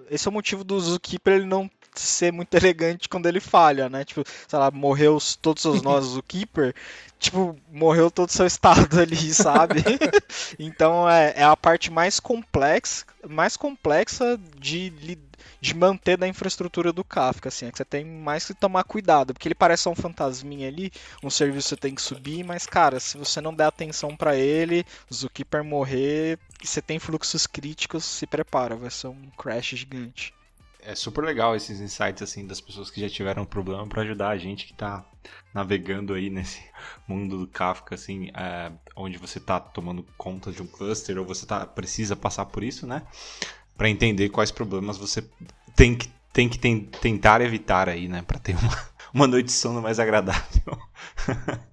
esse é o motivo do Zookeeper ele não ser muito elegante quando ele falha, né? Tipo, sei lá, morreu todos os nós do Zookeeper, tipo, morreu todo o seu estado ali, sabe? então é, é a parte mais complexa, mais complexa de lidar de manter da infraestrutura do Kafka, assim, é que você tem mais que tomar cuidado, porque ele parece um fantasminha ali, um serviço você tem que subir, mas cara, se você não der atenção para ele, o Zookeeper morrer, você tem fluxos críticos, se prepara, vai ser um crash gigante. É super legal esses insights assim das pessoas que já tiveram problema para ajudar a gente que está navegando aí nesse mundo do Kafka, assim, é, onde você está tomando conta de um cluster ou você tá, precisa passar por isso, né? Para entender quais problemas você tem que tem que ten tentar evitar aí, né? Pra ter uma, uma noite de sono mais agradável.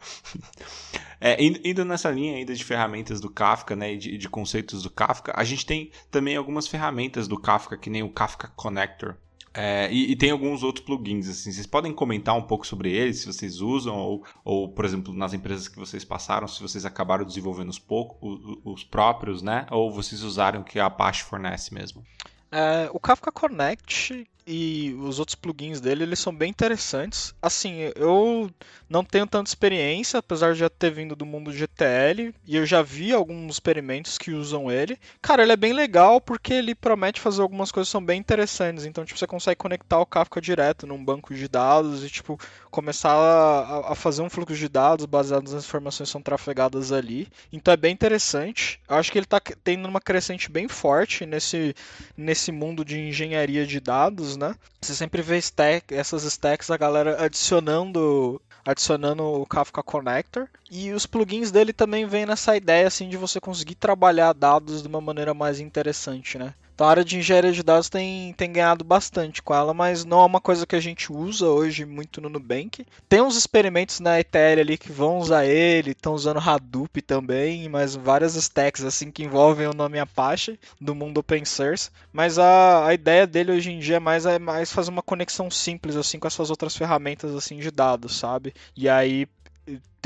É, indo nessa linha ainda de ferramentas do Kafka, né, e de, de, conceitos do Kafka, a gente tem também algumas ferramentas do Kafka, que nem o Kafka Connector. É, e, e, tem alguns outros plugins, assim, vocês podem comentar um pouco sobre eles, se vocês usam, ou, ou por exemplo, nas empresas que vocês passaram, se vocês acabaram desenvolvendo os, pouco, os, os próprios, né, ou vocês usaram o que a Apache fornece mesmo? É, o Kafka Connect e os outros plugins dele, eles são bem interessantes. Assim, eu não tenho tanta experiência, apesar de já ter vindo do mundo GTL, e eu já vi alguns experimentos que usam ele. Cara, ele é bem legal porque ele promete fazer algumas coisas que são bem interessantes. Então, tipo, você consegue conectar o Kafka direto num banco de dados e, tipo, começar a, a fazer um fluxo de dados baseado nas informações que são trafegadas ali. Então é bem interessante. Eu acho que ele está tendo uma crescente bem forte nesse, nesse mundo de engenharia de dados, né? Você sempre vê stack, essas stacks, a galera adicionando adicionando o Kafka Connector. E os plugins dele também vêm nessa ideia assim de você conseguir trabalhar dados de uma maneira mais interessante, né? Então a área de engenharia de dados tem, tem ganhado bastante com ela, mas não é uma coisa que a gente usa hoje muito no Nubank. Tem uns experimentos na ETL ali que vão usar ele, estão usando Hadoop também, mas várias stacks assim que envolvem o nome Apache do mundo open source. Mas a, a ideia dele hoje em dia é mais, é mais fazer uma conexão simples assim com essas outras ferramentas assim de dados, sabe? E aí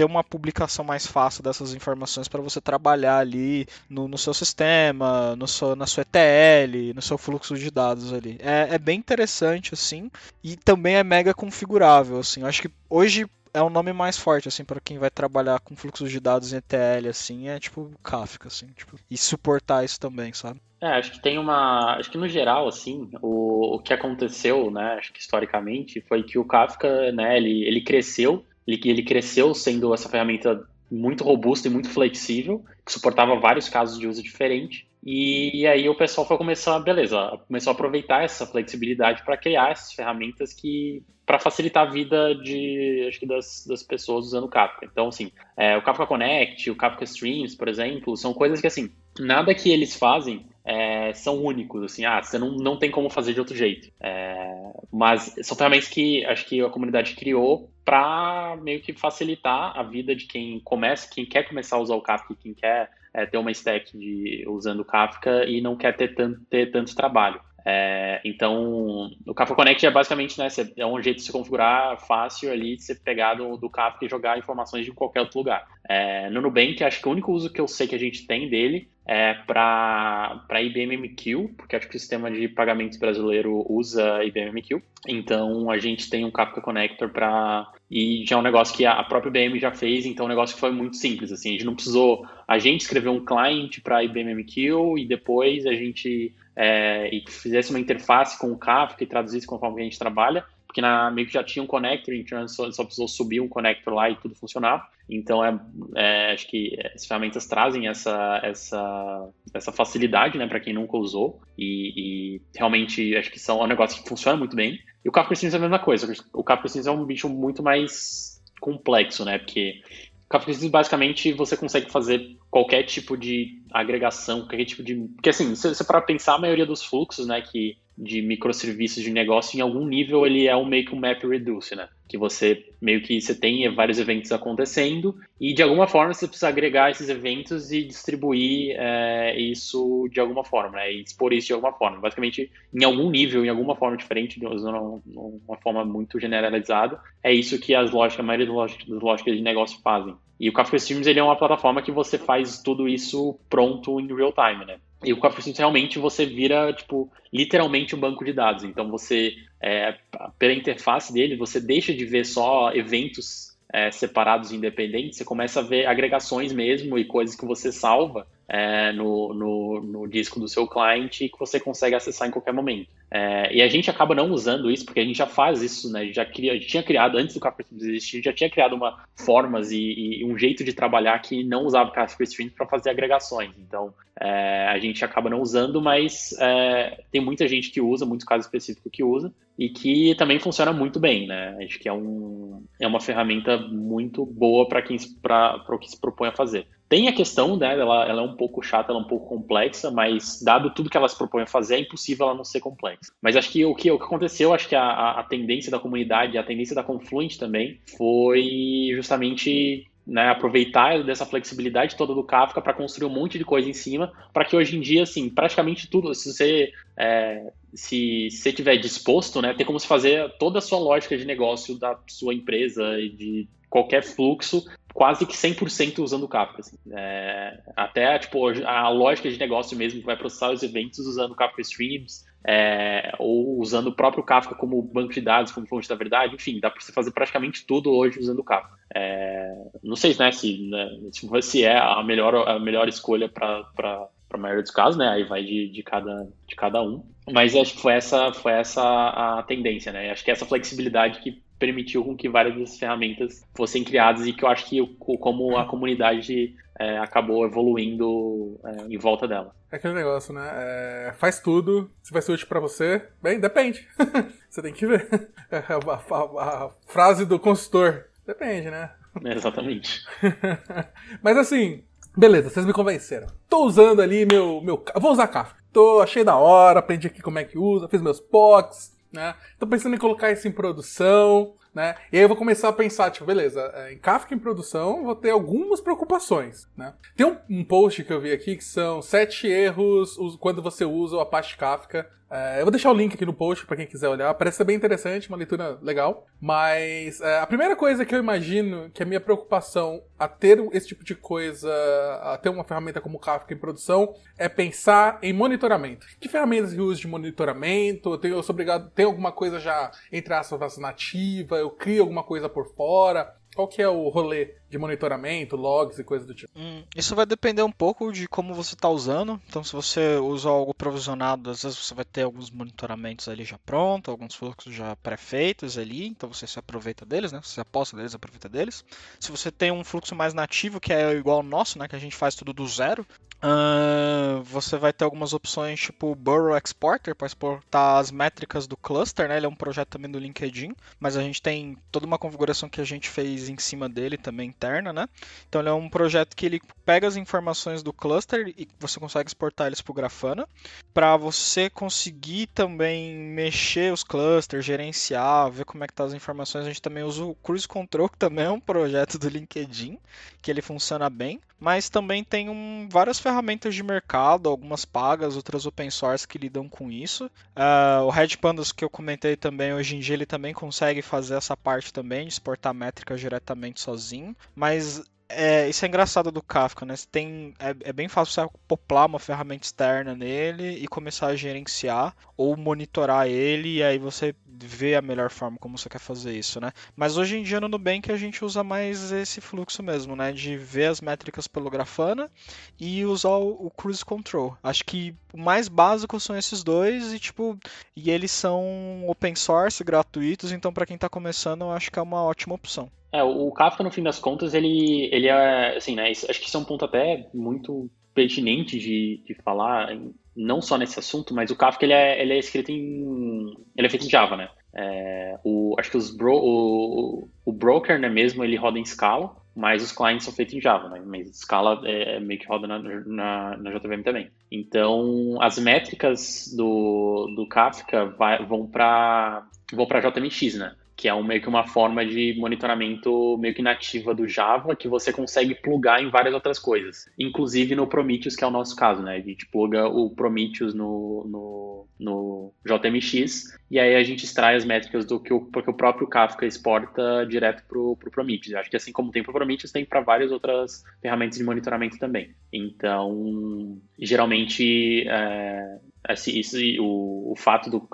ter uma publicação mais fácil dessas informações para você trabalhar ali no, no seu sistema, no seu, na sua ETL, no seu fluxo de dados ali. É, é bem interessante, assim, e também é mega configurável, assim. Eu acho que hoje é um nome mais forte, assim, para quem vai trabalhar com fluxos de dados em ETL, assim, é tipo Kafka, assim, tipo, e suportar isso também, sabe? É, acho que tem uma. Acho que no geral, assim, o, o que aconteceu, né, acho que historicamente, foi que o Kafka, né, ele, ele cresceu ele, ele cresceu sendo essa ferramenta muito robusta e muito flexível, que suportava vários casos de uso diferente. E, e aí o pessoal foi começar, beleza, começou a aproveitar essa flexibilidade para criar essas ferramentas que para facilitar a vida de acho que das, das pessoas usando o Kafka. Então, assim, é, o Kafka Connect, o Kafka Streams, por exemplo, são coisas que assim nada que eles fazem é, são únicos, assim, ah, você não, não tem como fazer de outro jeito. É, mas são ferramentas que acho que a comunidade criou para meio que facilitar a vida de quem começa, quem quer começar a usar o Kafka, quem quer é, ter uma stack de, usando o Kafka e não quer ter tanto, ter tanto trabalho. É, então, o Kafka Connect é basicamente né, é um jeito de se configurar fácil ali, de você pegar do, Kafka e jogar informações de qualquer outro lugar. É, no Nubank, acho que o único uso que eu sei que a gente tem dele é para IBM MQ, porque acho que o sistema de pagamentos brasileiro usa IBM MQ. Então, a gente tem um Kafka Connector para. E já é um negócio que a própria IBM já fez, então é um negócio que foi muito simples. Assim, a gente não precisou a gente escrever um client para IBM MQ e depois a gente é, e fizesse uma interface com o Kafka e traduzisse conforme a gente trabalha, porque na que já tinha um connector, então só, só precisou subir um connector lá e tudo funcionava. Então é, é, acho que as ferramentas trazem essa essa essa facilidade, né, para quem nunca usou e, e, realmente acho que são é um negócio que funciona muito bem. E o Kafka Streams é a mesma coisa. O Kafka Streams é um bicho muito mais complexo, né, porque Kafka Streams basicamente você consegue fazer qualquer tipo de agregação, qualquer tipo de. Porque assim, se você para pensar a maioria dos fluxos, né, que de microserviços de negócio, em algum nível ele é um meio que um map reduce, né? Que você meio que você tem vários eventos acontecendo e de alguma forma você precisa agregar esses eventos e distribuir é, isso de alguma forma, né? E expor isso de alguma forma. Basicamente, em algum nível, em alguma forma diferente, usando uma forma muito generalizada, é isso que as lógicas, a maioria das lógicas de negócio fazem. E o Kafka Streams ele é uma plataforma que você faz tudo isso pronto em real time, né? E o Streams realmente você vira, tipo, literalmente um banco de dados. Então você, é, pela interface dele, você deixa de ver só eventos é, separados e independentes, você começa a ver agregações mesmo e coisas que você salva é, no, no, no, disco do seu cliente que você consegue acessar em qualquer momento. É, e a gente acaba não usando isso, porque a gente já faz isso, né? Já cria, a gente tinha criado, antes do Kafka Streams existir, já tinha criado uma formas e, e, um jeito de trabalhar que não usava Kafka Streams para fazer agregações. Então, é, a gente acaba não usando, mas é, tem muita gente que usa, muitos casos específicos que usa, e que também funciona muito bem, né? Acho que é, um, é uma ferramenta muito boa para quem para o que se propõe a fazer. Tem a questão, né, ela, ela é um pouco chata, ela é um pouco complexa, mas dado tudo que ela se propõe a fazer, é impossível ela não ser complexa. Mas acho que o que, o que aconteceu, acho que a, a, tendência da comunidade, a tendência da Confluent também, foi justamente né, aproveitar dessa flexibilidade toda do Kafka para construir um monte de coisa em cima, para que hoje em dia, assim, praticamente tudo, se você é, se você tiver disposto, né, tem como se fazer toda a sua lógica de negócio da sua empresa e de qualquer fluxo quase que 100% usando o Kafka. Assim. É, até tipo, a lógica de negócio mesmo que vai processar os eventos usando Kafka Streams, é, ou usando o próprio Kafka como banco de dados, como fonte da verdade, enfim, dá para você fazer praticamente tudo hoje usando o Kafka. É, não sei né, se, né, se é a melhor, a melhor escolha para a maioria dos casos, né? Aí vai de, de, cada, de cada um. Mas acho que foi essa, foi essa a tendência, né? Acho que essa flexibilidade que permitiu com que várias dessas ferramentas fossem criadas e que eu acho que como a comunidade é, acabou evoluindo é, em volta dela. É aquele negócio, né? É, faz tudo, se vai ser útil para você, bem, depende. você tem que ver. É, a, a, a, frase do consultor, depende, né? É, exatamente. Mas assim, beleza, vocês me convenceram. Tô usando ali meu. meu vou usar Kafka. Tô, achei da hora, aprendi aqui como é que usa, fiz meus POCs, né? Tô pensando em colocar isso em produção, né? E aí eu vou começar a pensar, tipo, beleza, é, em Kafka em produção vou ter algumas preocupações, né? Tem um, um post que eu vi aqui que são sete erros quando você usa o Apache Kafka é, eu vou deixar o link aqui no post para quem quiser olhar. Parece ser bem interessante, uma leitura legal. Mas é, a primeira coisa que eu imagino que a minha preocupação a ter esse tipo de coisa, a ter uma ferramenta como Kafka em produção, é pensar em monitoramento. Que ferramentas eu uso de monitoramento? Eu, tenho, eu sou obrigado, tem alguma coisa já, entre aspas, nativa? Eu crio alguma coisa por fora? Qual que é o rolê de monitoramento, logs e coisas do tipo? Hum, isso vai depender um pouco de como você está usando. Então, se você usa algo provisionado, às vezes você vai ter alguns monitoramentos ali já prontos, alguns fluxos já pré-feitos ali, então você se aproveita deles, né? Você aposta deles, aproveita deles. Se você tem um fluxo mais nativo, que é igual ao nosso, né? Que a gente faz tudo do zero, Uh, você vai ter algumas opções tipo Burrow Exporter para exportar as métricas do cluster, né? Ele é um projeto também do LinkedIn, mas a gente tem toda uma configuração que a gente fez em cima dele também interna, né? Então ele é um projeto que ele pega as informações do cluster e você consegue exportar eles para o Grafana, para você conseguir também mexer os clusters, gerenciar, ver como é que tá as informações. A gente também usa o Cruise Control, que também é um projeto do LinkedIn, que ele funciona bem, mas também tem um, várias ferramentas ferramentas de mercado, algumas pagas, outras open source que lidam com isso. Uh, o Red Pandas que eu comentei também, hoje em dia ele também consegue fazer essa parte também, de exportar métricas diretamente sozinho, mas é, isso é engraçado do Kafka, né? Você tem, é, é, bem fácil você acoplar uma ferramenta externa nele e começar a gerenciar ou monitorar ele e aí você vê a melhor forma como você quer fazer isso, né? Mas hoje em dia no Nubank a gente usa mais esse fluxo mesmo, né? De ver as métricas pelo Grafana e usar o, o Cruise Control. Acho que o mais básico são esses dois e tipo, e eles são open source, gratuitos, então para quem está começando eu acho que é uma ótima opção. É, o Kafka, no fim das contas, ele, ele é, assim, né, acho que isso é um ponto até muito pertinente de, de falar, não só nesse assunto, mas o Kafka, ele é, ele é escrito em, ele é feito em Java, né? É, o, acho que os bro, o, o broker, né, mesmo, ele roda em Scala, mas os clients são feitos em Java, né? Mas Scala é, é meio que roda na, na, na, JVM também. Então, as métricas do, do Kafka vai, vão para vão para JMX, né? Que é um, meio que uma forma de monitoramento meio que nativa do Java, que você consegue plugar em várias outras coisas, inclusive no Prometheus, que é o nosso caso, né? A gente pluga o Prometheus no, no, no JMX e aí a gente extrai as métricas do que o, o próprio Kafka exporta direto para o pro Prometheus. Acho que assim como tem para o Prometheus, tem para várias outras ferramentas de monitoramento também. Então, geralmente, é, isso, o, o fato do,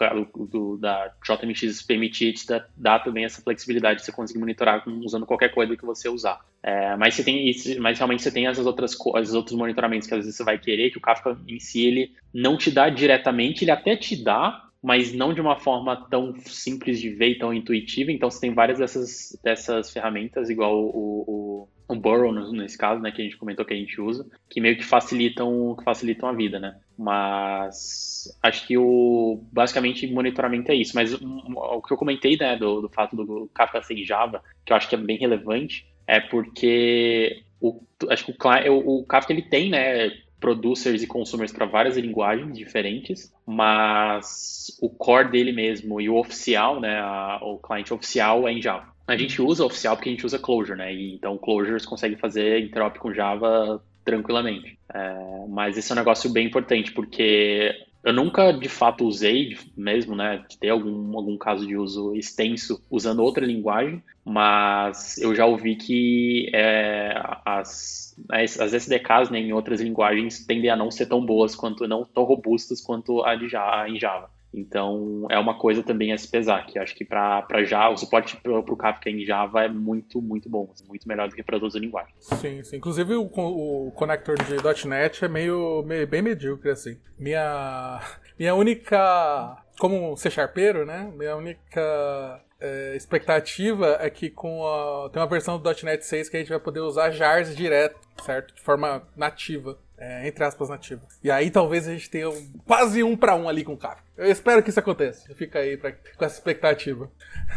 do, da JMX permitir te dar, dar, também essa flexibilidade de você conseguir monitorar usando qualquer coisa que você usar. É, mas você tem isso, mas realmente você tem essas outras os outros monitoramentos que às vezes você vai querer que o Kafka em si ele não te dá diretamente, ele até te dá, mas não de uma forma tão simples de ver e tão intuitiva. Então você tem várias dessas, dessas ferramentas, igual o, o, o Burrow, nesse caso, né, que a gente comentou que a gente usa, que meio que facilitam, que facilitam a vida, né? Mas acho que o basicamente monitoramento é isso. Mas o que eu comentei, né, do, do fato do Kafka ser Java, que eu acho que é bem relevante, é porque o, acho que o, o Kafka ele tem, né, producers e consumers para várias linguagens diferentes, mas o core dele mesmo e o oficial, né, a, o cliente oficial é em Java. A gente usa oficial porque a gente usa Clojure, né? E, então Clojures consegue fazer interop com Java tranquilamente. É, mas esse é um negócio bem importante porque eu nunca de fato usei mesmo, né? Ter algum, algum caso de uso extenso usando outra linguagem, mas eu já ouvi que é, as, as, SDKs né, em outras linguagens tendem a não ser tão boas quanto, não tão robustas quanto a de Java. Então, é uma coisa também a se pesar, que acho que para Java, o suporte para o Kafka em Java é muito, muito bom, muito melhor do que para outras linguagens. Sim, sim. Inclusive, o, o connector de .NET é meio, meio bem medíocre, assim. Minha, minha única... Como ser sharpeiro, né? Minha única é, expectativa é que com a, tem uma versão do .NET 6 que a gente vai poder usar jars direto, certo? De forma nativa. É, entre aspas, nativa. E aí talvez a gente tenha um, quase um para um ali com o Kafka. Eu espero que isso aconteça. Fica aí pra, com essa expectativa.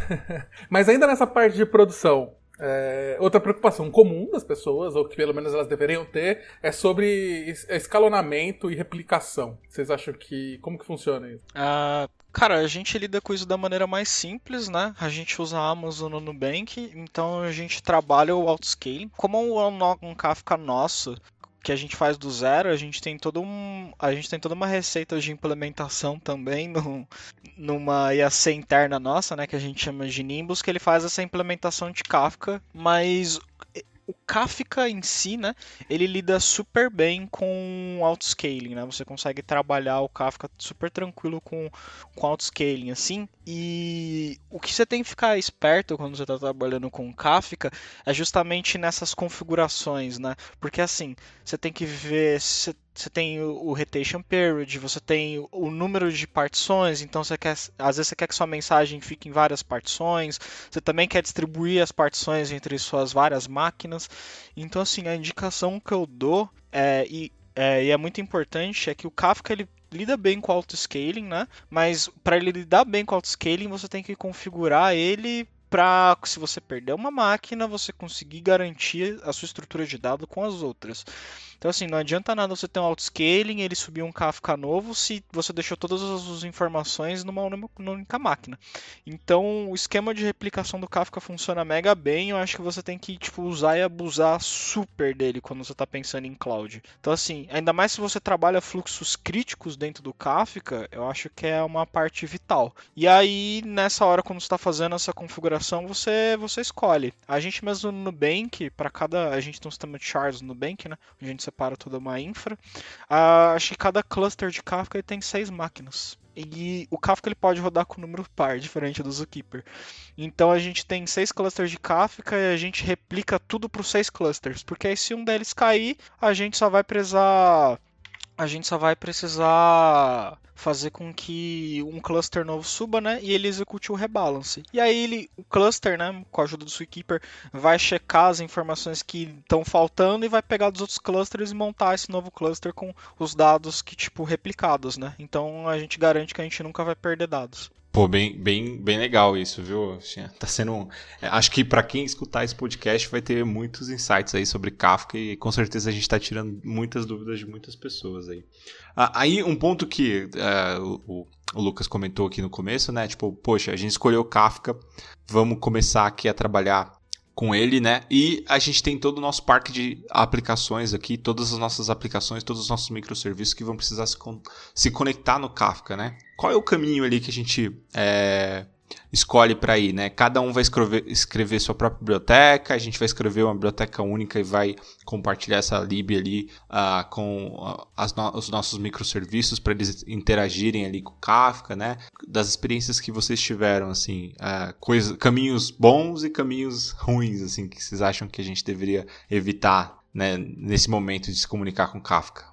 Mas ainda nessa parte de produção, é, outra preocupação comum das pessoas, ou que pelo menos elas deveriam ter, é sobre escalonamento e replicação. Vocês acham que. Como que funciona isso? Uh, cara, a gente lida com isso da maneira mais simples, né? A gente usa a Amazon no Nubank, então a gente trabalha o outscaling. Como um, um Kafka nosso, que a gente faz do zero, a gente tem todo um, a gente tem toda uma receita de implementação também no, numa IAC interna nossa, né, que a gente chama de Nimbus, que ele faz essa implementação de Kafka, mas o Kafka em si, né, ele lida super bem com autoscaling, né? Você consegue trabalhar o Kafka super tranquilo com, com autoscaling, assim. E o que você tem que ficar esperto quando você está trabalhando com Kafka é justamente nessas configurações, né? Porque assim, você tem que ver se você tem o retention period, você tem o número de partições, então você quer, às vezes você quer que sua mensagem fique em várias partições, você também quer distribuir as partições entre suas várias máquinas. Então assim, a indicação que eu dou é, e, é, e é muito importante é que o Kafka ele lida bem com auto-scaling, né? Mas para ele lidar bem com auto-scaling, você tem que configurar ele para se você perder uma máquina, você conseguir garantir a sua estrutura de dados com as outras. Então, assim, não adianta nada você ter um autoscaling, ele subir um Kafka novo, se você deixou todas as informações numa, única máquina. Então, o esquema de replicação do Kafka funciona mega bem. Eu acho que você tem que tipo, usar e abusar super dele quando você está pensando em cloud. Então, assim, ainda mais se você trabalha fluxos críticos dentro do Kafka, eu acho que é uma parte vital. E aí, nessa hora, quando você está fazendo essa configuração, você, você escolhe. A gente mesmo no Nubank, para cada. A gente tem um sistema de shards no Nubank, né? A gente separa toda uma infra. Uh, acho que cada cluster de Kafka tem seis máquinas. E o Kafka ele pode rodar com número par, diferente do Zookeeper. Então a gente tem seis clusters de Kafka e a gente replica tudo para os seis clusters. Porque aí se um deles cair, a gente só vai precisar. A gente só vai precisar fazer com que um cluster novo suba, né, e ele execute o rebalance. E aí ele, o cluster, né, com a ajuda do Sweetkeeper, vai checar as informações que estão faltando e vai pegar dos outros clusters e montar esse novo cluster com os dados que tipo replicados, né? Então a gente garante que a gente nunca vai perder dados. Pô, bem, bem, bem legal isso, viu? Tá sendo. É, acho que para quem escutar esse podcast vai ter muitos insights aí sobre Kafka e com certeza a gente está tirando muitas dúvidas de muitas pessoas aí. Ah, aí um ponto que uh, o, o, Lucas comentou aqui no começo, né? Tipo, poxa, a gente escolheu Kafka, vamos começar aqui a trabalhar com ele, né? E a gente tem todo o nosso parque de aplicações aqui, todas as nossas aplicações, todos os nossos microserviços que vão precisar se, con se conectar no Kafka, né? Qual é o caminho ali que a gente é, escolhe para ir, né? Cada um vai escrever, escrever sua própria biblioteca, a gente vai escrever uma biblioteca única e vai compartilhar essa lib ali uh, com uh, no os nossos microserviços para eles interagirem ali com o Kafka, né? Das experiências que vocês tiveram, assim, uh, coisa, caminhos bons e caminhos ruins, assim, que vocês acham que a gente deveria evitar, né? Nesse momento de se comunicar com Kafka.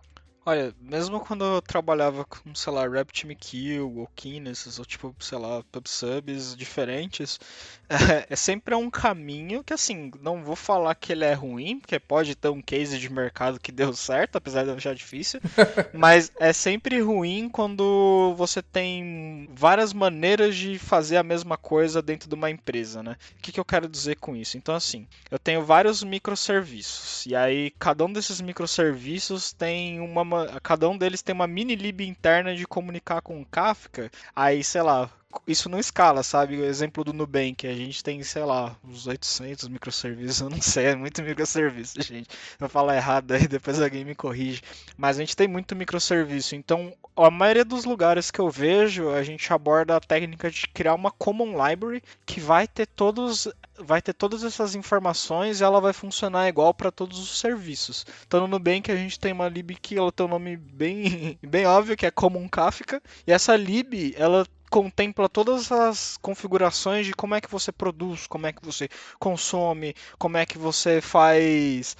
Olha, mesmo quando eu trabalhava com, sei lá, RabbitMQ ou Kinesis, ou tipo, sei lá, PubSubs diferentes, é, é, sempre um caminho que, assim, não vou falar que ele é ruim, porque pode ter um case de mercado que deu certo, apesar de eu achar difícil, mas é sempre ruim quando você tem várias maneiras de fazer a mesma coisa dentro de uma empresa, né? O que, que eu quero dizer com isso? Então, assim, eu tenho vários microserviços, e aí cada um desses microserviços tem uma cada um deles tem uma mini lib interna de comunicar com o Kafka. Aí, sei lá, isso não escala, sabe? O exemplo do Nubank, a gente tem, sei lá, uns 800 microserviços, eu não sei, é muito microserviço, gente. Eu falar errado aí, depois alguém me corrige. Mas a gente tem muito microserviço, então a maioria dos lugares que eu vejo, a gente aborda a técnica de criar uma common library que vai ter todos vai ter todas essas informações e ela vai funcionar igual para todos os serviços. Então no Nubank a gente tem uma lib que ela tem um nome bem, bem óbvio, que é Common Kafka, e essa lib ela contempla todas as configurações de como é que você produz, como é que você consome, como é que você faz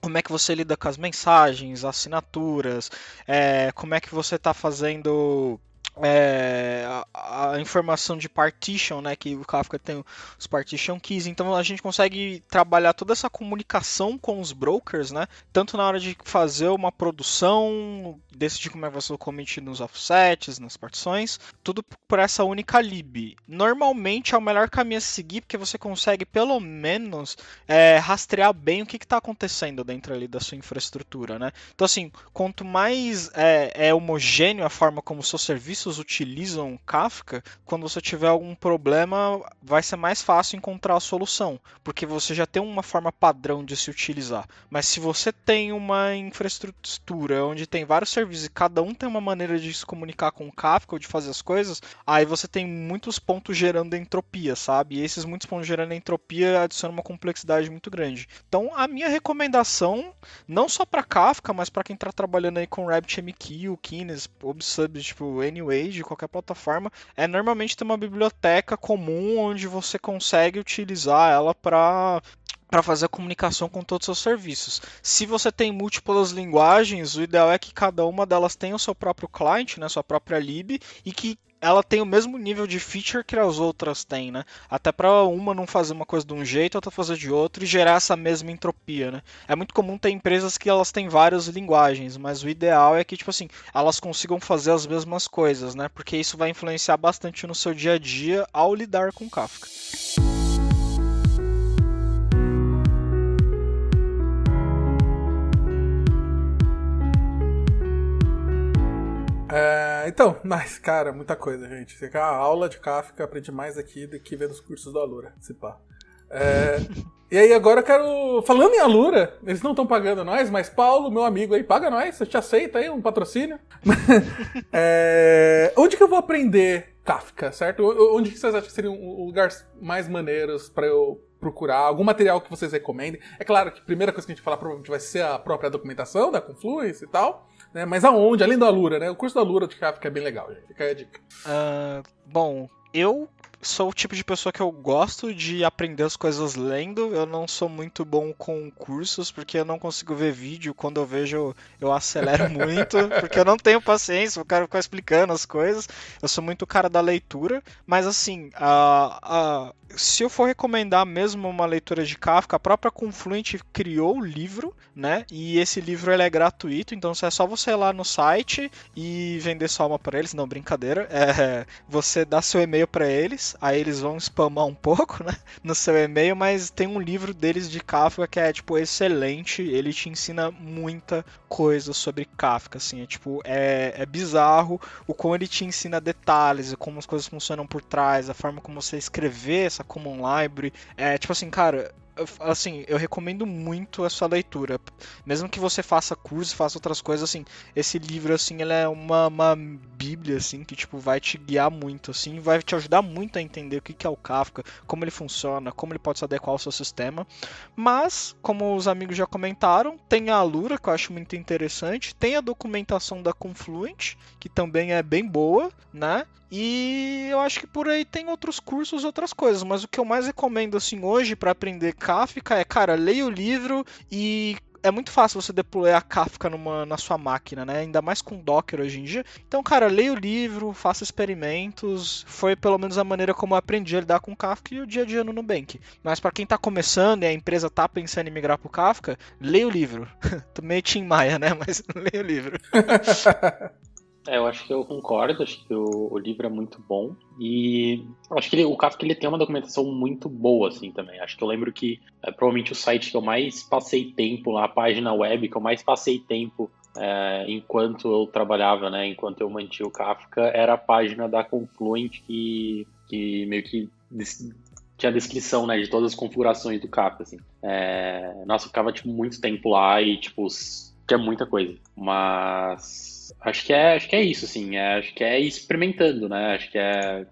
como é que você lida com as mensagens, assinaturas, é, como é que você está fazendo é, a, a, informação de partition, né, que o Kafka tem os partition keys, então a gente consegue trabalhar toda essa comunicação com os brokers, né, tanto na hora de fazer uma produção, decidir como é que você commit nos offsets, nas partições, tudo por essa única lib. Normalmente é o melhor caminho a seguir, porque você consegue pelo menos é, rastrear bem o que está acontecendo dentro ali da sua infraestrutura, né. Então assim, quanto mais é, é homogêneo a forma como o seu serviço serviços utilizam Kafka, quando você tiver algum problema, vai ser mais fácil encontrar a solução, porque você já tem uma forma padrão de se utilizar. Mas se você tem uma infraestrutura onde tem vários serviços e cada um tem uma maneira de se comunicar com o Kafka ou de fazer as coisas, aí você tem muitos pontos gerando entropia, sabe? E esses muitos pontos gerando entropia adicionam uma complexidade muito grande. Então, a minha recomendação, não só para Kafka, mas para quem está trabalhando aí com RabbitMQ, Kines, ObSub, tipo, Anyway, de qualquer plataforma, é normalmente ter uma biblioteca comum onde você consegue utilizar ela para para fazer a comunicação com todos os seus serviços. Se você tem múltiplas linguagens, o ideal é que cada uma delas tenha o seu próprio client, né, sua própria lib, e que ela tem o mesmo nível de feature que as outras têm, né? Até para uma não fazer uma coisa de um jeito, outra fazer de outro e gerar essa mesma entropia, né? É muito comum ter empresas que elas têm várias linguagens, mas o ideal é que tipo assim, elas consigam fazer as mesmas coisas, né? Porque isso vai influenciar bastante no seu dia a dia ao lidar com Kafka. É, então, mas, cara, muita coisa, gente. A aula de Kafka aprende mais aqui do que vendo os cursos do Alura, se pá. É, e aí agora eu quero. Falando em Alura, eles não estão pagando nós, mas Paulo, meu amigo aí, paga nós, eu te aceito aí, um patrocínio. é, onde que eu vou aprender Kafka, certo? Onde que vocês acham que seriam lugares mais maneiros para eu procurar? Algum material que vocês recomendem? É claro que a primeira coisa que a gente falar provavelmente vai ser a própria documentação da Confluence e tal. Né? Mas aonde? Além da Lura, né? O curso da Lura de Kafka é bem legal, gente. Fica aí a dica. Uh, bom, eu sou o tipo de pessoa que eu gosto de aprender as coisas lendo. Eu não sou muito bom com cursos, porque eu não consigo ver vídeo. Quando eu vejo, eu acelero muito, porque eu não tenho paciência, eu quero ficar explicando as coisas. Eu sou muito cara da leitura, mas assim, a, a, se eu for recomendar mesmo uma leitura de Kafka, a própria Confluent criou o livro, né? E esse livro ele é gratuito, então é só você ir lá no site e vender sua alma para eles. Não, brincadeira. É, você dá seu e-mail para eles, aí eles vão spamar um pouco, né? No seu e-mail, mas tem um livro deles de Kafka que é, tipo, excelente. Ele te ensina muita coisa sobre Kafka, assim. É, tipo, é, é bizarro o como ele te ensina detalhes, como as coisas funcionam por trás, a forma como você escrever essa Common Library. É, tipo assim, cara, assim, eu recomendo muito essa leitura. Mesmo que você faça curso, faça outras coisas, assim, esse livro, assim, ele é uma, uma bíblia, assim, que, tipo, vai te guiar muito, assim, vai te ajudar muito a entender o que é o Kafka, como ele funciona, como ele pode se adequar ao seu sistema. Mas, como os amigos já comentaram, tem a Alura, que eu acho muito interessante, tem a documentação da Confluent, que também é bem boa, né? E eu acho que por aí tem outros cursos, outras coisas, mas o que eu mais recomendo, assim, hoje para aprender Kafka é, cara, leia o livro e é muito fácil você deployar Kafka numa, na sua máquina, né? Ainda mais com Docker hoje em dia. Então, cara, leia o livro, faça experimentos. Foi pelo menos a maneira como eu aprendi a lidar com Kafka e o dia a dia no Nubank. Mas para quem tá começando e a empresa tá pensando em migrar pro Kafka, leia o livro. Tô meio Tim Maia, né? Mas leia o livro. É, eu acho que eu concordo, acho que o, o livro é muito bom. E acho que ele, o Kafka ele tem uma documentação muito boa, assim, também. Acho que eu lembro que é, provavelmente o site que eu mais passei tempo lá, a página web que eu mais passei tempo é, enquanto eu trabalhava, né, enquanto eu mantinha o Kafka, era a página da Confluent que, que meio que tinha a descrição, né, de todas as configurações do Kafka, assim. É, nossa, eu ficava, tipo, muito tempo lá e, tipo, tinha muita coisa. Mas Acho que é, acho que é isso, assim. É, acho que é experimentando, né? Acho que é.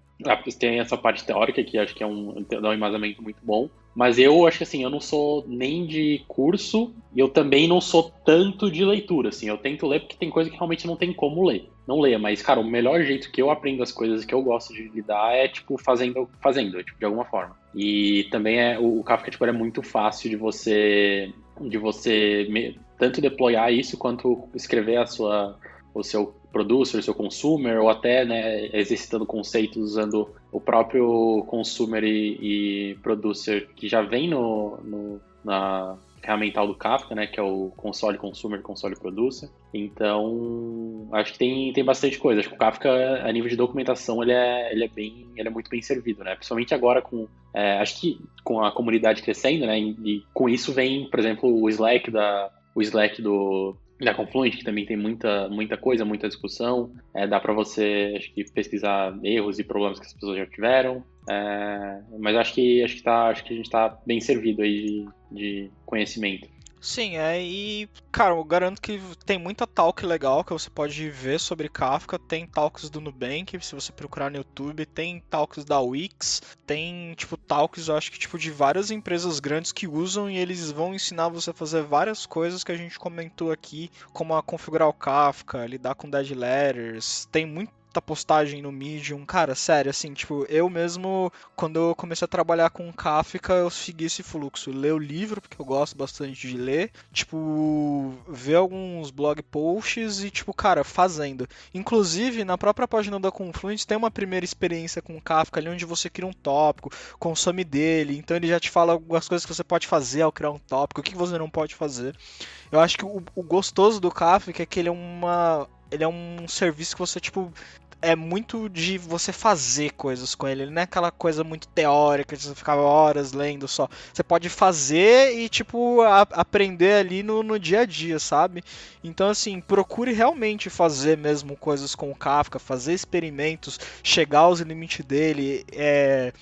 Tem essa parte teórica que acho que é um, dá um embasamento muito bom. Mas eu acho que assim, eu não sou nem de curso e eu também não sou tanto de leitura, assim. Eu tento ler porque tem coisa que realmente não tem como ler. Não leia, mas, cara, o melhor jeito que eu aprendo as coisas que eu gosto de lidar é, tipo, fazendo, fazendo, tipo, de alguma forma. E também é, o, Kafka, tipo, é muito fácil de você, de você tanto deployar isso quanto escrever a sua o seu producer, o seu consumer, ou até né, exercitando conceitos usando o próprio consumer e, e producer que já vem no, no, na ferramental do Kafka, né, que é o console consumer, console producer. Então, acho que tem, tem bastante coisa. Acho que o Kafka, a nível de documentação, ele é, ele é bem, ele é muito bem servido, né? Principalmente agora com, é, acho que com a comunidade crescendo, né? E com isso vem, por exemplo, o Slack da, o Slack do, da Confluent, que também tem muita, muita coisa, muita discussão. É, dá para você acho que, pesquisar erros e problemas que as pessoas já tiveram. É, mas acho que, acho, que tá, acho que a gente está bem servido aí de, de conhecimento. Sim, é, e, cara, eu garanto que tem muita talk legal que você pode ver sobre Kafka. Tem talks do Nubank, se você procurar no YouTube, tem talks da Wix, tem, tipo, talks, eu acho que, tipo, de várias empresas grandes que usam e eles vão ensinar você a fazer várias coisas que a gente comentou aqui, como a configurar o Kafka, lidar com dead letters. Tem muito muita postagem no Medium. Cara, sério, assim, tipo, eu mesmo, quando eu comecei a trabalhar com Kafka, eu segui esse fluxo. Ler o livro, porque eu gosto bastante de ler. Tipo, ver alguns blog posts e, tipo, cara, fazendo. Inclusive, na própria página da Confluent tem uma primeira experiência com Kafka ali, onde você cria um tópico, consome dele. Então ele já te fala algumas coisas que você pode fazer ao criar um tópico, o que você não pode fazer. Eu acho que o, o gostoso do Kafka é que ele é uma ele é um serviço que você, tipo, é muito de você fazer coisas com ele. Ele não é aquela coisa muito teórica, de você ficar horas lendo só. Você pode fazer e, tipo, a, aprender ali no, no dia a dia, sabe? Então, assim, procure realmente fazer mesmo coisas com o Kafka, fazer experimentos, chegar aos limites dele, é,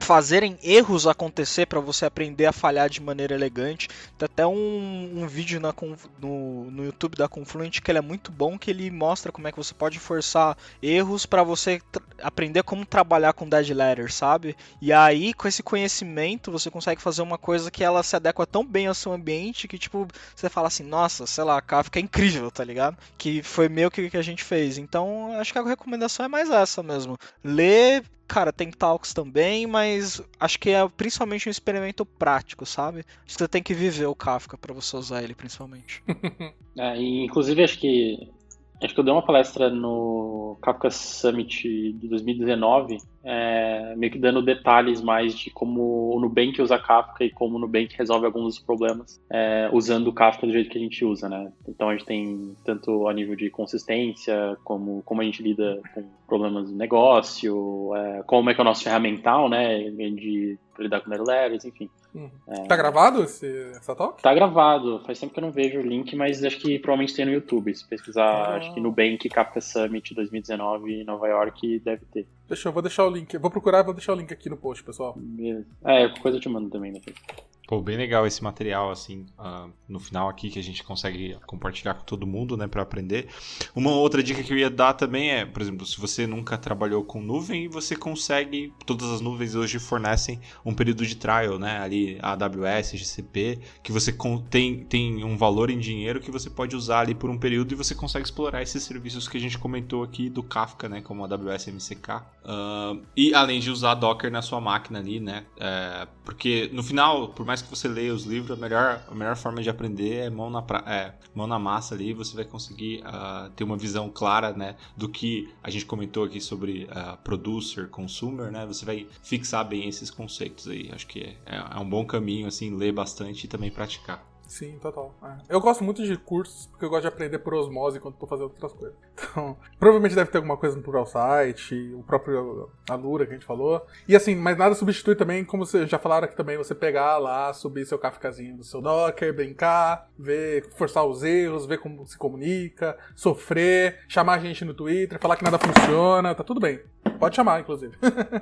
fazerem erros acontecer para você aprender a falhar de maneira elegante. Tem até um, um vídeo na, no, no YouTube da Confluent que ele é muito bom, que ele mostra como é que você pode forçar erros para você aprender como trabalhar com dead letters, sabe? E aí, com esse conhecimento, você consegue fazer uma coisa que ela se adequa tão bem ao seu ambiente que, tipo, você fala assim, nossa, sei lá, Kafka é incrível, tá ligado? Que foi meio que que a gente fez. Então, acho que a recomendação é mais essa mesmo. Ler cara, tem talks também, mas acho que é principalmente um experimento prático, sabe? Acho que você tem que viver o Kafka para você usar ele, principalmente. é, inclusive, acho que acho que eu dei uma palestra no Kafka Summit de 2019 é, meio que dando detalhes mais de como o Nubank usa Kafka e como o Nubank resolve alguns dos problemas é, usando o Kafka do jeito que a gente usa, né? Então a gente tem tanto a nível de consistência, como como a gente lida com problemas de negócio, é, como é que é o nosso ferramental, né, de lidar com levels, enfim. Uhum. É... Tá gravado esse, essa talk? Tá gravado. Faz tempo que eu não vejo o link, mas acho que provavelmente tem no YouTube. Se pesquisar, ah. acho que Nubank Kafka Summit 2019 em Nova York, deve ter. Deixa eu vou deixar o link. Eu vou procurar e vou deixar o link aqui no post, pessoal. Beleza. É, coisa eu te mando também depois. Pô, bem legal esse material, assim, uh, no final aqui, que a gente consegue compartilhar com todo mundo, né, para aprender. Uma outra dica que eu ia dar também é, por exemplo, se você nunca trabalhou com nuvem, você consegue, todas as nuvens hoje fornecem um período de trial, né, ali, AWS, GCP, que você tem, tem um valor em dinheiro que você pode usar ali por um período e você consegue explorar esses serviços que a gente comentou aqui do Kafka, né, como AWS MCK. Uh, e além de usar Docker na sua máquina ali, né, é, porque no final, por mais mais que você leia os livros, a melhor, a melhor forma de aprender é mão na, pra, é, mão na massa ali, você vai conseguir uh, ter uma visão clara, né, do que a gente comentou aqui sobre uh, producer, consumer, né, você vai fixar bem esses conceitos aí. Acho que é, é um bom caminho, assim, ler bastante e também praticar. Sim, total. É. Eu gosto muito de cursos, porque eu gosto de aprender por osmose enquanto tô fazendo outras coisas. Então, provavelmente deve ter alguma coisa no Plural Site, o próprio Alura que a gente falou. E assim, mas nada substitui também, como vocês já falaram aqui também, você pegar lá, subir seu Kafkazinho do seu Docker, brincar, ver, forçar os erros, ver como se comunica, sofrer, chamar a gente no Twitter, falar que nada funciona, tá tudo bem. Pode chamar, inclusive.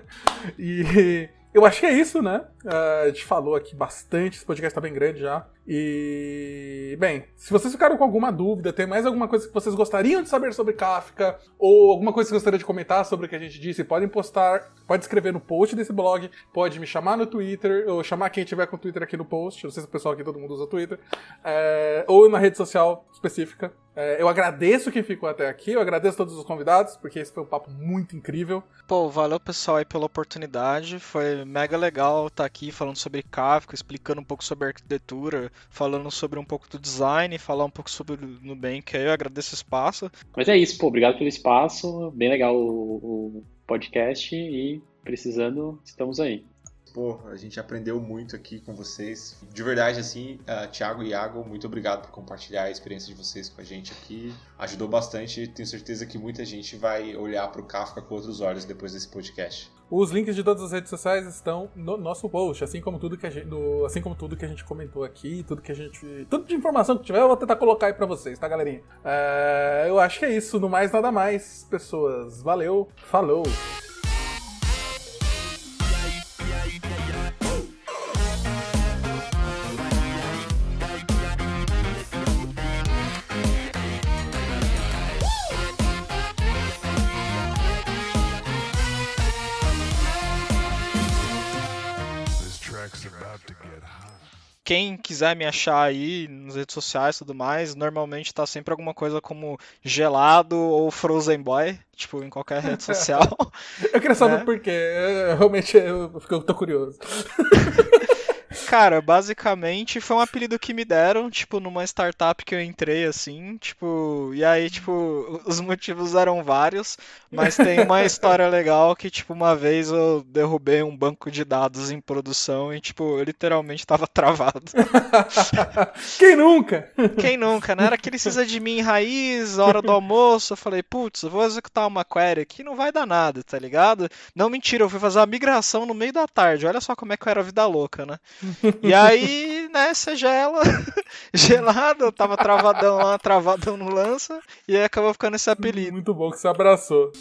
e eu acho que é isso, né? Uh, a gente falou aqui bastante, esse podcast tá bem grande já. E, bem, se vocês ficaram com alguma dúvida, tem mais alguma coisa que vocês gostariam de saber sobre Kafka, ou alguma coisa que vocês gostariam de comentar sobre o que a gente disse, podem postar, pode escrever no post desse blog, pode me chamar no Twitter, ou chamar quem tiver com o Twitter aqui no post, não sei se o pessoal aqui todo mundo usa Twitter, é, ou na rede social específica. É, eu agradeço quem ficou até aqui, eu agradeço todos os convidados, porque esse foi um papo muito incrível. Pô, valeu pessoal aí pela oportunidade, foi mega legal estar aqui falando sobre Kafka, explicando um pouco sobre arquitetura, falando sobre um pouco do design, falar um pouco sobre o Nubank, aí eu agradeço o espaço. Mas é isso, pô, obrigado pelo espaço, bem legal o, o podcast e precisando, estamos aí. Pô, a gente aprendeu muito aqui com vocês. De verdade, assim, uh, Thiago e Iago, muito obrigado por compartilhar a experiência de vocês com a gente aqui. Ajudou bastante. Tenho certeza que muita gente vai olhar para o Kafka com outros olhos depois desse podcast. Os links de todas as redes sociais estão no nosso post, assim como tudo que a gente, no, assim como tudo que a gente comentou aqui, tudo que a gente, tudo de informação que tiver, eu vou tentar colocar aí para vocês, tá, galerinha? É, eu acho que é isso, no mais nada mais, pessoas. Valeu, falou. Quem quiser me achar aí nas redes sociais e tudo mais, normalmente tá sempre alguma coisa como gelado ou Frozen Boy, tipo, em qualquer rede social. eu queria saber né? por quê. Realmente eu, eu tô curioso. Cara, basicamente foi um apelido que me deram, tipo, numa startup que eu entrei, assim, tipo, e aí, tipo, os motivos eram vários, mas tem uma história legal que, tipo, uma vez eu derrubei um banco de dados em produção e, tipo, eu literalmente tava travado. Quem nunca? Quem nunca, né? Era aquele de mim raiz, hora do almoço, eu falei, putz, vou executar uma query aqui, não vai dar nada, tá ligado? Não, mentira, eu fui fazer uma migração no meio da tarde, olha só como é que eu era vida louca, né? E aí, né, você gela, gelado, eu tava travadão lá, travadão no lança, e aí acabou ficando esse apelido. Muito bom que você abraçou.